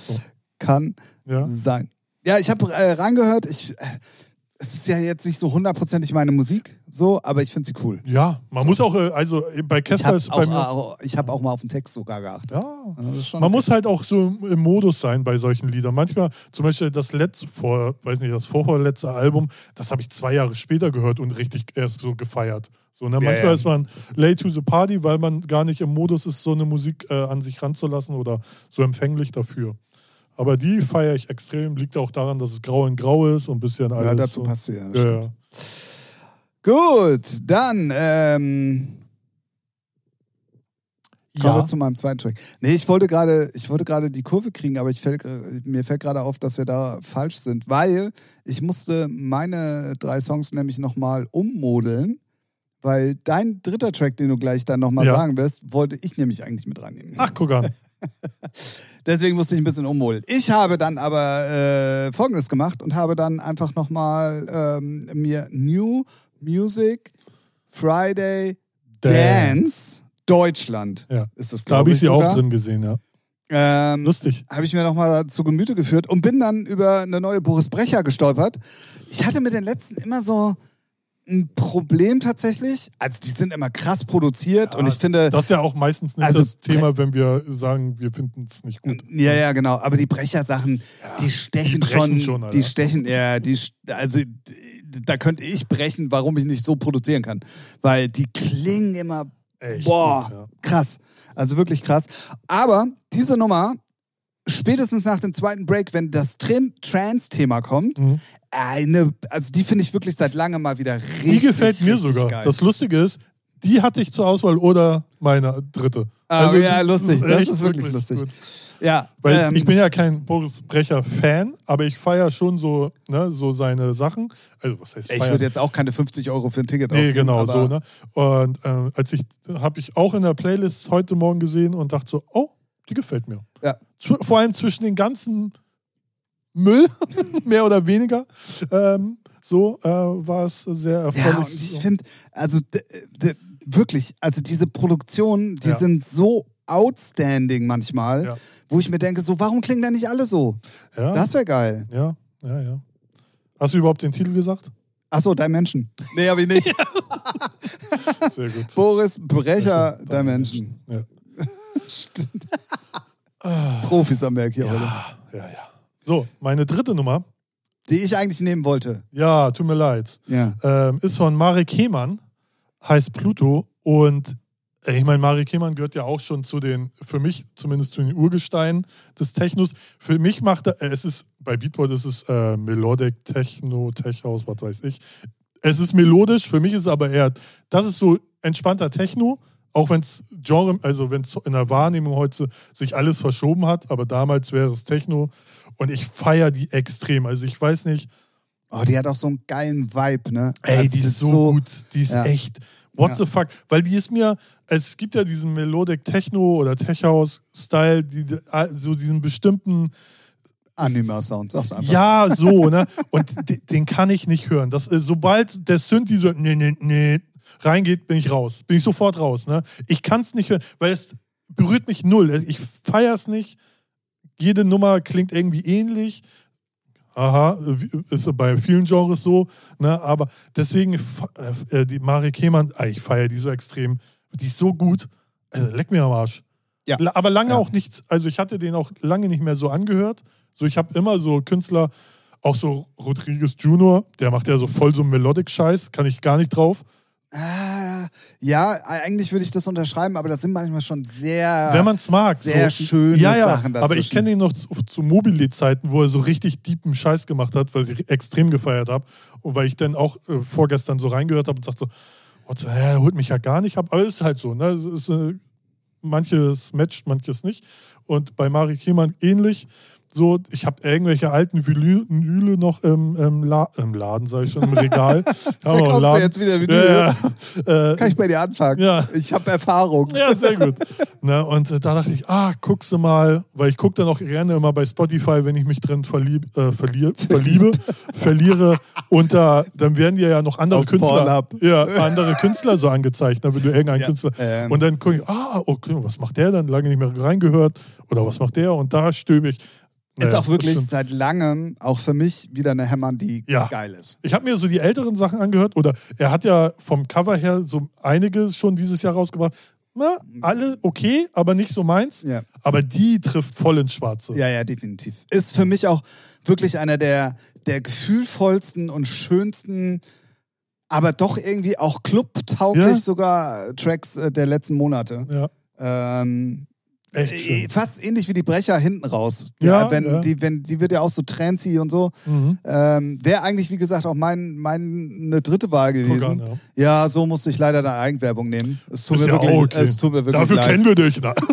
So. Kann Ja. sein. Ja, ich habe äh, reingehört. Ich, äh, es ist ja jetzt nicht so hundertprozentig meine Musik, so, aber ich finde sie cool. Ja, man muss auch, äh, also äh, bei Casper habe ist auch, bei mir. auch, ich hab auch mal auf den Text sogar geachtet. Ja, Also Man okay. muss halt auch so im Modus sein bei solchen Liedern. Manchmal, zum Beispiel das letzte, vor, weiß nicht, das vorvorletzte Album, das habe ich zwei Jahre später gehört und richtig erst so gefeiert. So, ne? Ja, Manchmal ja. ist man late to the party, weil man gar nicht im Modus ist, so eine Musik äh, an sich ranzulassen oder so empfänglich dafür. Aber die feiere ich extrem. Liegt auch daran, dass es grau in grau ist und ein bisschen alles. Ja, dazu passt sie ja. Gut, dann ähm, kommen wir zu meinem zweiten Track. Nee, ich wollte gerade, ich wollte gerade die Kurve kriegen, aber ich fällt, äh, mir fällt gerade auf, dass wir da falsch sind, weil ich musste meine drei Songs nämlich nochmal ummodeln, weil dein dritter Track, den du gleich dann nochmal Ja. sagen wirst, wollte ich nämlich eigentlich mit reinnehmen. Ach, guck an. Deswegen musste ich ein bisschen ummodeln. Ich habe dann aber äh, Folgendes gemacht und habe dann einfach nochmal ähm, mir New Music Friday Dance Deutschland Ja. ist das, Da habe glaube ich ich, sie sogar. auch drin gesehen, ja. Ähm, Lustig. habe ich mir nochmal zu Gemüte geführt und bin dann über eine neue Boris Brecher gestolpert. Ich hatte mit den letzten immer so ein Problem tatsächlich. Also die sind immer krass produziert Ja, und ich finde... Das ist ja auch meistens nicht Also, das Thema, wenn wir sagen, wir finden es nicht gut. Ja, ja, genau. Aber die Brecher-Sachen, die stechen die schon. schon, Alter. die stechen, ja, die, also da könnte ich brechen, warum ich nicht so produzieren kann. Weil die klingen immer, Echt boah, gut, ja. krass. Also wirklich krass. Aber diese Nummer, spätestens nach dem zweiten Break, wenn das Tran- Trans-Thema kommt, Mhm. eine, also die finde ich wirklich seit langem mal wieder richtig. Die gefällt mir sogar. Geil. Das Lustige ist, die hatte ich zur Auswahl oder meine dritte. Ah, ja, die- lustig. Das echt ist wirklich lustig. gut. ja, Weil ähm, ich bin ja kein Boris Brecher-Fan, aber ich feiere schon so, ne, so seine Sachen. Also, was heißt ich feiern? würde jetzt auch keine 50 Euro für ein Ticket Nee, ausgeben. genau, so, ne? Und äh, als ich, habe ich auch in der Playlist heute Morgen gesehen und dachte so, oh, die gefällt mir. Vor allem zwischen den ganzen Müll, mehr oder weniger, ähm, so äh, war es sehr erfreulich. Ja, ich finde, also wirklich, also diese Produktionen, die Ja. sind so outstanding manchmal, Ja. wo ich mir denke, so, warum klingen da nicht alle so? ja, Das wäre geil. ja, ja, ja. Hast du überhaupt den Titel gesagt? Achso, Dimension. Nee, habe ich nicht. Sehr gut. Boris Brecher Dimension. Ja. Profis am Werk hier heute. Ja, ja, ja. So, meine dritte Nummer, Die ich eigentlich nehmen wollte. ja, tut mir leid, Ja. ähm, ist von Marek Hemann, heißt Pluto. Und ich meine, Marek Hemann gehört ja auch schon zu den, für mich zumindest zu den Urgesteinen des Technos. Für mich macht er, es ist, bei Beatport ist es äh, Melodic Techno, Tech House, was weiß ich. Es ist melodisch, für mich ist es aber eher, das ist so entspannter Techno, auch wenn es Genre, also wenn es in der Wahrnehmung heute sich alles verschoben hat, aber damals wäre es Techno und ich feiere die extrem. Also ich weiß nicht. Oh, die hat auch so einen geilen Vibe, ne? Ey, Also die das ist so, gut, die ist ja. echt. What Ja. the fuck? Weil die ist mir, es gibt ja diesen Melodic Techno oder Tech House Style, die, so diesen bestimmten Anima-Sound, sag's einfach. Ja, so, ne? Und de- den kann ich nicht hören. Das, äh, sobald der Synthi so nee, nee, nee, reingeht, bin ich raus. Bin ich sofort raus, ne? Ich kann es nicht hören, weil es berührt mich null. Ich feiere es nicht. Jede Nummer klingt irgendwie ähnlich. Aha, ist bei vielen Genres so, ne? Aber deswegen, äh, die Mari Kemann, ah, ich feiere die so extrem. Die ist so gut. Also, leck mir am Arsch. Ja. Aber lange Ja. auch nichts, also ich hatte den auch lange nicht mehr so angehört. So, ich habe immer so Künstler, auch so Rodriguez Junior, der macht ja so voll so Melodic-Scheiß, kann ich gar nicht drauf. Ah, ja, eigentlich würde ich das unterschreiben, aber das sind manchmal schon sehr. Wenn man es mag. sehr so, schöne ja, ja, Sachen Aber ich dazwischen. kenne ihn noch zu, zu Mobile-Zeiten, wo er so richtig deepen Scheiß gemacht hat, weil ich extrem gefeiert habe. Und weil ich dann auch äh, vorgestern so reingehört habe und sagte so, what, äh, holt mich ja gar nicht ab. Aber es ist halt so, ne? Es ist, äh, manches matcht, manches nicht. Und bei Mari Kiemann ähnlich. So, ich habe irgendwelche alten Vinyle noch im, im, La im Laden, sage ich schon, im Regal. Verkaufst du Laden. jetzt wieder Vinyl? Ja, ja. Äh, Kann ich bei dir anfangen? Ja. Ich habe Erfahrung. ja, sehr gut. ne, und äh, da dachte ich, ah, guckst du mal, weil ich gucke dann auch gerne immer bei Spotify, wenn ich mich drin verlieb, äh, verlier, verliebe, verliere. Und da, dann werden dir ja noch andere Auf Künstler, ja, andere Künstler so angezeigt, ne, wenn du irgendeinen Ja, Künstler. ähm. und dann gucke ich, ah, okay, was macht der dann? Lange nicht mehr reingehört. Oder was macht der? Und da stöbe ich. Ist Naja, auch wirklich seit langem auch für mich wieder eine Hämmern, die Ja. geil ist. Ich habe mir so die älteren Sachen angehört oder er hat ja vom Cover her so einiges schon dieses Jahr rausgebracht. Na, alle okay, aber nicht so meins. Ja. Aber die trifft voll ins Schwarze. Ja, ja, definitiv. Ist für mich auch wirklich einer der, der gefühlvollsten und schönsten, aber doch irgendwie auch clubtauglich Ja. sogar Tracks äh, der letzten Monate. Ja, Ähm, echt äh, fast ähnlich wie die Brecher hinten raus. Ja, wenn, ja. Die, wenn, die wird ja auch so trancy und so. Mhm. Ähm, Wäre eigentlich, wie gesagt, auch mein, meine dritte Wahl gewesen. an, ja. Ja, so musste ich leider eine Eigenwerbung nehmen. Es tut, Ist mir, ja wirklich, okay. es tut mir wirklich Dafür leid. kennen wir dich. Na.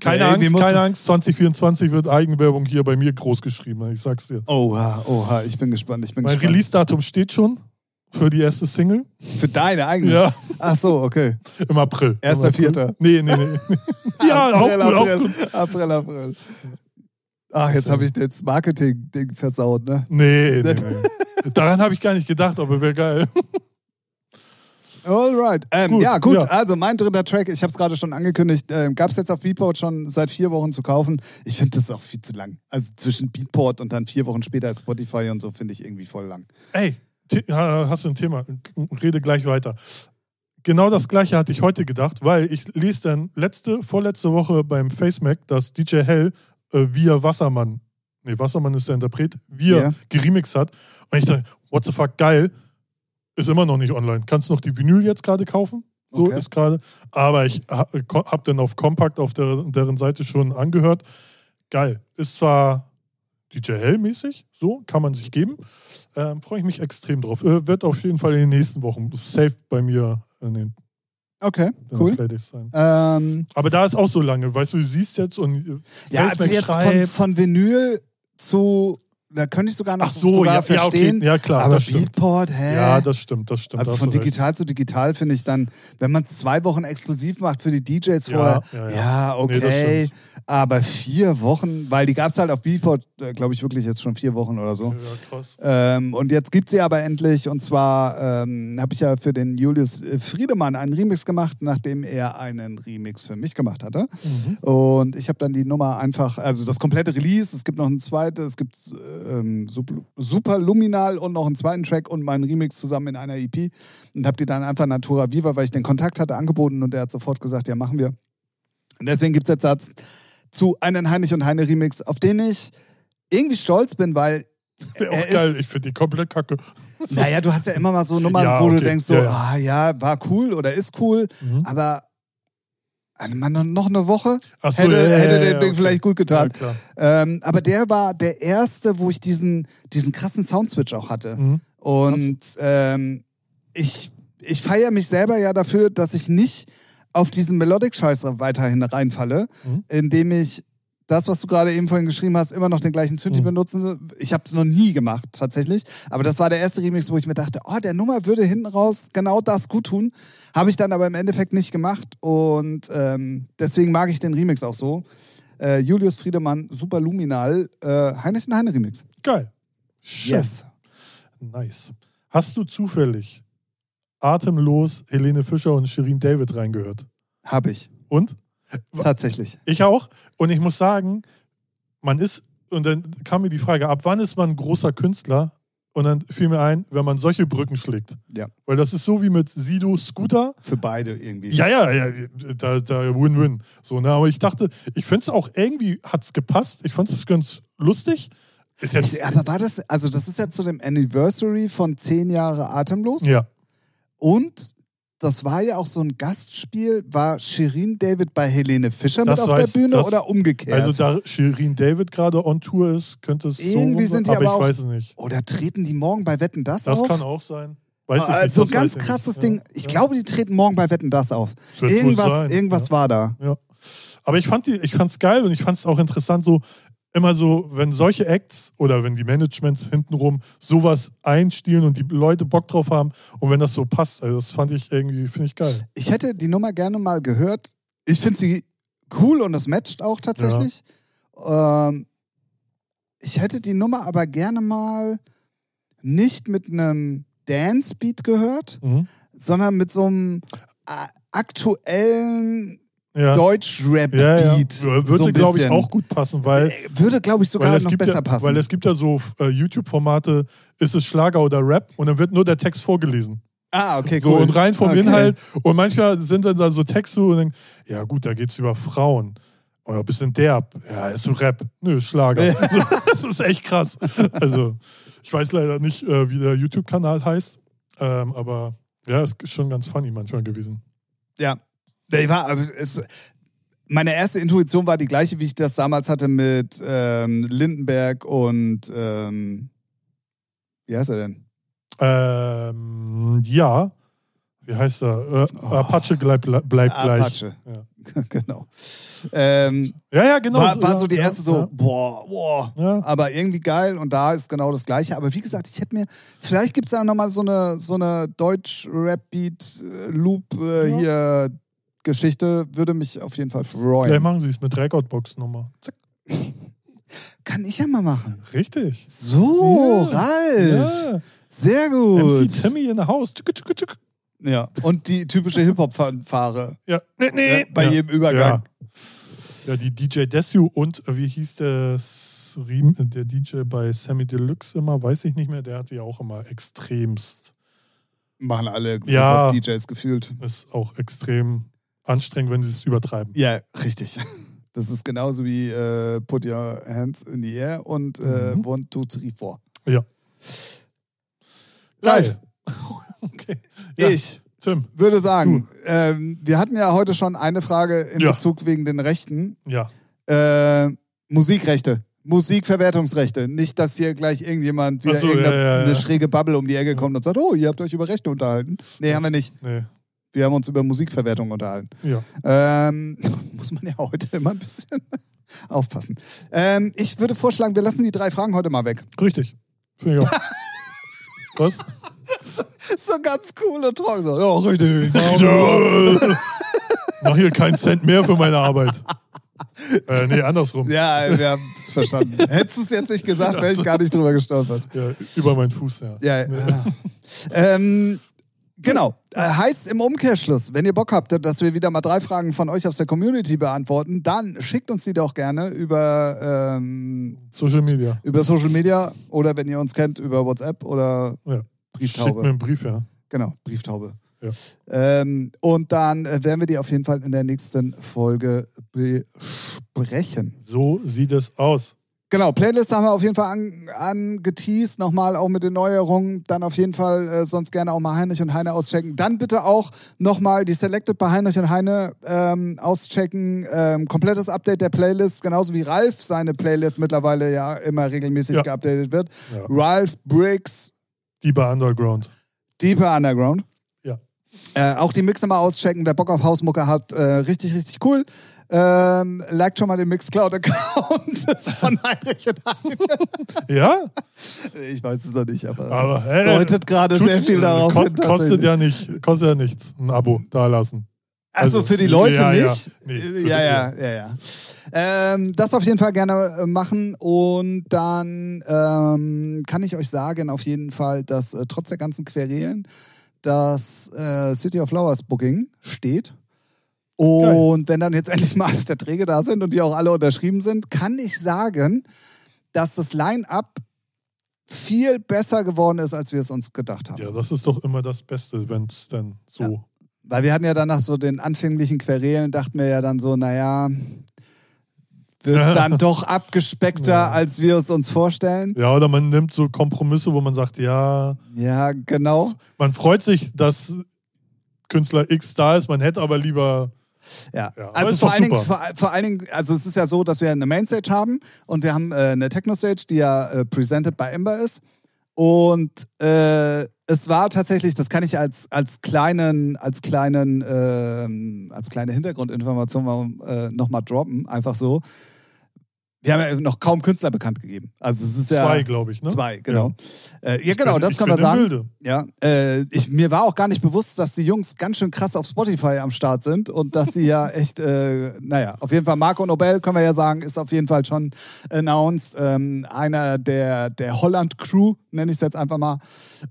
keine Ja, Angst, keine Angst. 2024 wird Eigenwerbung hier bei mir groß geschrieben. Ich sag's dir. Oha, oha, ich bin gespannt. Ich bin Mein. Release-Datum steht schon für die erste Single. Für deine eigene? Ja, Ach so, okay. im April. Erster. Vierter. Nee, nee, nee. ja, auch April, gut, auch April, gut. April, April. Ach, jetzt habe ich das Marketing-Ding versaut, ne? Nee, nee, nee. Daran habe ich gar nicht gedacht, aber wäre geil. Alright. Ähm, Gut, ja, gut. ja. Also mein dritter Track, ich habe es gerade schon angekündigt, ähm, gab es jetzt auf Beatport schon seit vier Wochen zu kaufen. Ich finde das auch viel zu lang. Also zwischen Beatport und dann vier Wochen später Spotify und so finde ich irgendwie voll lang. Ey, hast du ein Thema? Rede gleich weiter. Genau das gleiche hatte ich heute gedacht, weil ich lese dann letzte, vorletzte Woche beim FaceMac, dass DJ Hell äh, via Wassermann, nee, Wassermann ist der Interpret, wir Ja. geremixed hat. Und ich dachte, what the fuck, geil. Ist immer noch nicht online. Kannst noch die Vinyl jetzt gerade kaufen? So Okay. ist gerade. Aber ich ha- ko- hab dann auf Compact auf der, deren Seite schon angehört. Geil. Ist zwar DJ Hell-mäßig, so kann man sich geben. Ähm, Freue ich mich extrem drauf. Äh, wird auf jeden Fall in den nächsten Wochen safe bei mir in den Okay, cool. Ähm, Aber da ist auch so lange, weißt du, du siehst jetzt und äh, ja, also jetzt von, von Vinyl zu, da könnte ich sogar noch Ach so, sogar ja, ja, verstehen. okay. Ja, klar, aber das stimmt. Beatport, hä? Ja, das stimmt, das stimmt. also von du recht. digital zu digital finde ich dann, wenn man es zwei Wochen exklusiv macht für die DJs Ja, vorher, ja, ja, ja. Nee, okay. stimmt. aber vier Wochen, weil die gab es halt auf Beatport, glaube ich, wirklich jetzt schon vier Wochen oder so. Ja, krass. Ähm, und jetzt gibt sie aber endlich, und zwar ähm, habe ich ja für den Julius äh, Friedemann einen Remix gemacht, nachdem er einen Remix für mich gemacht hatte. Mhm. Und ich habe dann die Nummer einfach, also das komplette Release, es gibt noch ein zweites, es gibt ähm, Sup- Super Luminal und noch einen zweiten Track und meinen Remix zusammen in einer EP und habe die dann einfach Natura Viva, weil ich den Kontakt hatte, angeboten und der hat sofort gesagt, ja, machen wir. Und deswegen gibt es jetzt Satz zu einen Heinrich und Heine Remix, auf den ich irgendwie stolz bin, weil Wäre auch geil. Ich finde die komplett kacke. naja, du hast ja immer mal so Nummern, Ja, wo du okay. denkst so, Ja, ja. ah ja, war cool oder ist cool, Mhm. aber noch eine Woche so, hätte, ja, hätte ja, den ja, Ding okay. vielleicht gut getan. Ähm, aber der war der erste, wo ich diesen, diesen krassen Soundswitch auch hatte. Mhm. Und ähm, ich, ich feiere mich selber ja dafür, dass ich nicht auf diesen Melodic-Scheiß weiterhin reinfalle, Mhm. indem ich das, was du gerade eben vorhin geschrieben hast, immer noch den gleichen Synthi Mhm. benutze. Ich habe es noch nie gemacht, tatsächlich. Aber das war der erste Remix, wo ich mir dachte, oh, der Nummer würde hinten raus genau das gut tun. Habe ich dann aber im Endeffekt nicht gemacht. Und ähm, deswegen mag ich den Remix auch so. Äh, Julius Friedemann, Super Luminal, äh, Heinrich und Heine Remix. Geil. Schön. Nice. Hast du zufällig atemlos Helene Fischer und Shirin David reingehört? Habe ich. Und? Tatsächlich. Ich auch. Und ich muss sagen, man ist, und dann kam mir die Frage, ab wann ist man ein großer Künstler? Und dann fiel mir ein, wenn man solche Brücken schlägt. Ja. Weil das ist so wie mit Sido Scooter. Für beide irgendwie. Ja, ja, ja, da, da Win-Win. So, ne? Aber ich dachte, ich finde es auch irgendwie, hat es gepasst. Ich fand es ganz lustig. Ist jetzt. Ich, aber war das, also das ist ja zu dem Anniversary von 10 Jahre Atemlos. ja. Und das war ja auch so ein Gastspiel. War Shirin David bei Helene Fischer Das mit auf weiß- der Bühne das- oder umgekehrt? Also da Shirin David gerade on Tour ist, könnte es Irgendwie so sind die aber aber ich auch- weiß es nicht. oder treten die morgen bei Wetten das, Das auf? kann auch sein. Weiß ich nicht. also das ganz krasses nicht. Ding. Ich ja. glaube, die treten morgen bei Wetten das auf. Wohl Irgendwas, irgendwas ja. war da. Ja. Aber ich fand die, ich fand's geil und ich fand es auch interessant, so immer so, wenn solche Acts oder wenn die Managements hintenrum sowas einstielen und die Leute Bock drauf haben und wenn das so passt, also das fand ich irgendwie, finde ich geil. Ich hätte die Nummer gerne mal gehört. Ich finde sie cool und das matcht auch tatsächlich. Ähm, ich hätte die Nummer aber gerne mal nicht mit einem Dance-Beat gehört, Mhm. sondern mit so einem äh, aktuellen Ja. Deutsch-Rap-Beat. Ja, ja. so Würde, ein glaube ich, auch gut passen, weil, Äh, Würde, glaube ich, sogar noch gibt besser ja, passen. weil es gibt ja so äh, YouTube-Formate, ist es Schlager oder Rap und dann wird nur der Text vorgelesen. ah, okay, So cool. und rein vom Okay. Inhalt. Und manchmal sind dann da so Texte und dann, ja gut, da geht es über Frauen. Oder ein bisschen derb. Ja, ist so Rap. Nö, Schlager. So, das ist echt krass. Also, ich weiß leider nicht, äh, wie der YouTube-Kanal heißt. Ähm, aber ja, ist schon ganz funny manchmal gewesen. Ja. Ich war, es, meine erste Intuition war die gleiche, wie ich das damals hatte mit ähm, Lindenberg und ähm, wie heißt er denn? Ähm, ja. Wie heißt er? Äh, Oh. Apache bleibt, bleibt gleich. Apache. Ja. genau. Ähm, ja, ja, genau. war, war so die ja, erste so, Ja. boah, boah. Aber irgendwie geil und da ist genau das Gleiche. Aber wie gesagt, ich hätte mir, vielleicht gibt es da nochmal so eine, so eine Deutsch-Rap-Beat-Loop äh, hier Geschichte, würde mich auf jeden Fall Vielleicht freuen. machen sie es mit Recordbox-Nummer. Zack. Kann ich ja mal machen. Richtig. So, Ja. Ralf. Ja. Sehr gut. MC Timmy in the house. Tschuk, tschuk, tschuk. Ja. Und die typische Hip-Hop-Fanfare Ja. Nee, nee. ja, bei jedem Übergang. Ja. die DJ Desu und äh, wie hieß das, der DJ bei Sammy Deluxe immer, weiß ich nicht mehr, der hatte ja auch immer extremst, Machen alle Ja. DJs gefühlt. ist auch extrem anstrengend, wenn sie es übertreiben. Ja, richtig. Das ist genauso wie äh, Put Your Hands in the Air und äh, Mhm. One, Two, Three, Four. Ja. Live. okay. Ja, Ich Tim. würde sagen, ähm, wir hatten ja heute schon eine Frage in Ja. Bezug wegen den Rechten. Ja. Äh, Musikrechte. Musikverwertungsrechte. Nicht, dass hier gleich irgendjemand wieder so, irgendeine ja, ja, ja. eine schräge Bubble um die Ecke kommt und sagt, oh, ihr habt euch über Rechte unterhalten. Nee, haben wir nicht. Nee. Wir haben uns über Musikverwertung unterhalten. Ja. Ähm, muss man ja heute immer ein bisschen aufpassen. Ähm, ich würde vorschlagen, wir lassen die drei Fragen heute mal weg. Richtig. Finde ich auch. Was? So ganz cool und trocken. So, ja, richtig. Mach hier keinen Cent mehr für meine Arbeit. Äh, nee, andersrum. Ja. Ja, wir haben es verstanden. Hättest du es jetzt nicht gesagt, wäre ich gar nicht drüber gestolpert. über meinen Fuß, ja. Ja, ja. ähm, genau. Äh, heißt im Umkehrschluss, wenn ihr Bock habt, dass wir wieder mal drei Fragen von euch aus der Community beantworten, dann schickt uns die doch gerne über, ähm, Social Media. über Social Media oder wenn ihr uns kennt, über WhatsApp oder Ja. Brieftaube. Schickt mir einen Brief, ja. Genau, Brieftaube. Ja. Ähm, und dann äh, werden wir die auf jeden Fall in der nächsten Folge besprechen. So sieht es aus. Genau, Playlist haben wir auf jeden Fall an- angeteased, nochmal auch mit den Neuerungen. Dann auf jeden Fall äh, sonst gerne auch mal Heinrich und Heine auschecken. Dann bitte auch nochmal die Selected bei Heinrich und Heine ähm, auschecken. Ähm, komplettes Update der Playlist, genauso wie Ralf seine Playlist mittlerweile ja immer regelmäßig Ja. geupdatet wird. Ja. Ralph Briggs Deeper Underground. Deeper Underground. Ja. Äh, auch die Mixe mal auschecken, wer Bock auf Hausmucke hat. Äh, richtig, richtig cool. Ähm, liked schon mal den Mixcloud-Account von Heinrich und Heinrich. Ja? Ich weiß es noch nicht, aber, Aber, es hä, deutet gerade sehr viel darauf kost, hin. Kostet ja, nicht, kostet ja nichts, ein Abo da lassen. Achso, also, für die Leute ja, ja. nicht? Nee, Äh, für ja, ja, ja, ja. Ähm, das auf jeden Fall gerne äh, machen und dann ähm, kann ich euch sagen, auf jeden Fall, dass äh, trotz der ganzen Querelen das äh, City of Flowers Booking steht. Und wenn dann jetzt endlich mal alle Verträge da sind und die auch alle unterschrieben sind, kann ich sagen, dass das Line-Up viel besser geworden ist, als wir es uns gedacht haben. Ja, das ist doch immer das Beste, wenn es dann so. Weil wir hatten ja dann nach so den anfänglichen Querelen, dachten wir ja dann so, naja, wird Ja. dann doch abgespeckter, Ja. als wir es uns vorstellen. Ja, oder man nimmt so Kompromisse, wo man sagt, ja, Ja, genau. man freut sich, dass Künstler X da ist, man hätte aber lieber. Ja. Ja, also vor allen, Dingen, vor, vor allen Dingen, also es ist ja so, dass wir eine Mainstage haben und wir haben äh, eine Techno-Stage, die ja äh, presented by Ember ist. Und äh, es war tatsächlich, das kann ich als, als kleinen, als kleinen, ähm, als kleine Hintergrundinformation äh, nochmal droppen, einfach so. Wir haben ja noch kaum Künstler bekannt gegeben. Also es ist ja Zwei, glaube ich, ne? Zwei, genau. Ja, äh, ja genau, bin- das ich können wir bin im sagen. Bilde. Ja, äh, ich, mir war auch gar nicht bewusst, dass die Jungs ganz schön krass auf Spotify am Start sind und dass sie ja echt, äh, naja, auf jeden Fall Marco Nobel, können wir ja sagen, ist auf jeden Fall schon announced. Ähm, einer der, der Holland-Crew, nenne ich es jetzt einfach mal.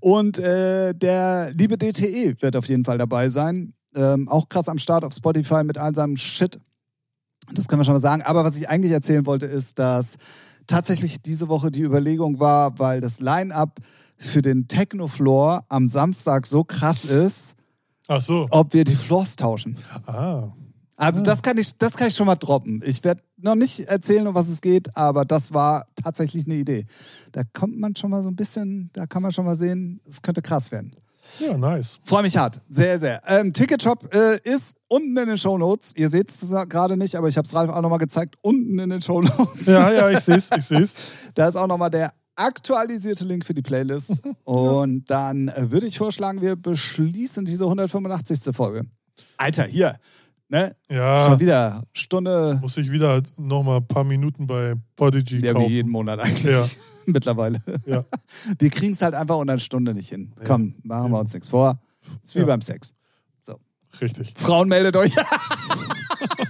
Und äh, der liebe DTE wird auf jeden Fall dabei sein. Ähm, auch krass am Start auf Spotify mit all seinem Shit. Das können wir schon mal sagen. Aber was ich eigentlich erzählen wollte, ist, dass tatsächlich diese Woche die Überlegung war, weil das Line-Up für den Techno-Floor am Samstag so krass ist, Ach so. ob wir die Floors tauschen. Ah. Also Ah. das kann ich, das kann ich schon mal droppen. Ich werde noch nicht erzählen, um was es geht, aber das war tatsächlich eine Idee. Da kommt man schon mal so ein bisschen, da kann man schon mal sehen, es könnte krass werden. Ja, nice. Freue mich hart. Sehr, sehr. Ähm, Ticketshop äh, ist unten in den Shownotes. Ihr seht es gerade nicht, aber ich habe es Ralf auch nochmal gezeigt. Unten in den Shownotes. Ja, ja, ich sehe es, ich sehe es. Da ist auch nochmal der aktualisierte Link für die Playlist. Und dann äh, würde ich vorschlagen, wir beschließen diese 185. Folge. Alter, hier. Ne? Ja, Schon wieder Stunde. muss ich wieder nochmal ein paar Minuten bei Prodigy Ja, wie kaufen. jeden Monat eigentlich. Ja. Mittlerweile. Ja. Wir kriegen es halt einfach unter eine Stunde nicht hin. Ja. Komm, machen wir uns nichts vor. Ist wie beim Sex. Richtig. Frauen meldet euch.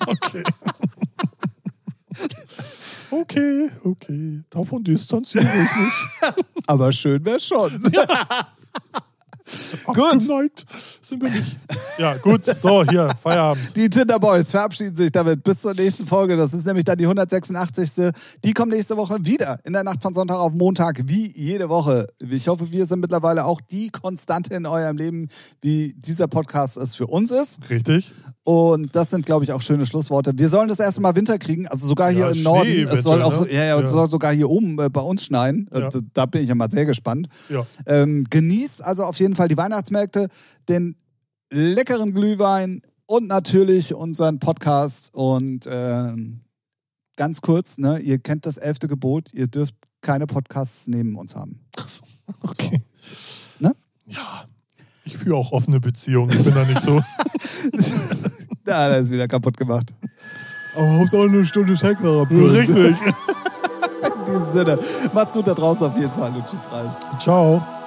Okay. Okay, okay. Davon distanziere ich mich. Aber schön wäre schon. Gut. Abgeneigt sind wir nicht. Ja, gut. So, hier, Feierabend. Die Tinder Boys verabschieden sich damit bis zur nächsten Folge. Das ist nämlich dann die 186. Die kommt nächste Woche wieder in der Nacht von Sonntag auf Montag, wie jede Woche. Ich hoffe, wir sind mittlerweile auch die Konstante in eurem Leben, wie dieser Podcast es für uns ist. Richtig. Und das sind, glaube ich, auch schöne Schlussworte. Wir sollen das erste Mal Winter kriegen, also sogar hier Ja, im Norden. Schnee Es soll, auch, ne? ja, ja, es Ja. soll sogar hier oben äh, bei uns schneien. Äh, da bin ich ja mal sehr gespannt. Ja. Ähm, genießt also auf jeden Fall die Weihnachtsmärkte, den leckeren Glühwein und natürlich unseren Podcast. Und ähm, ganz kurz, ne, ihr kennt das elfte Gebot, ihr dürft keine Podcasts neben uns haben. Okay. Ne? Ja. Ich führe auch offene Beziehungen. Ich bin da nicht so. Ja, das ist wieder kaputt gemacht. Aber Hauptsache eine Stunde Schenker. Richtig. In diesem Sinne. Macht's gut da draußen auf jeden Fall und tschüss, Ralf. Ciao.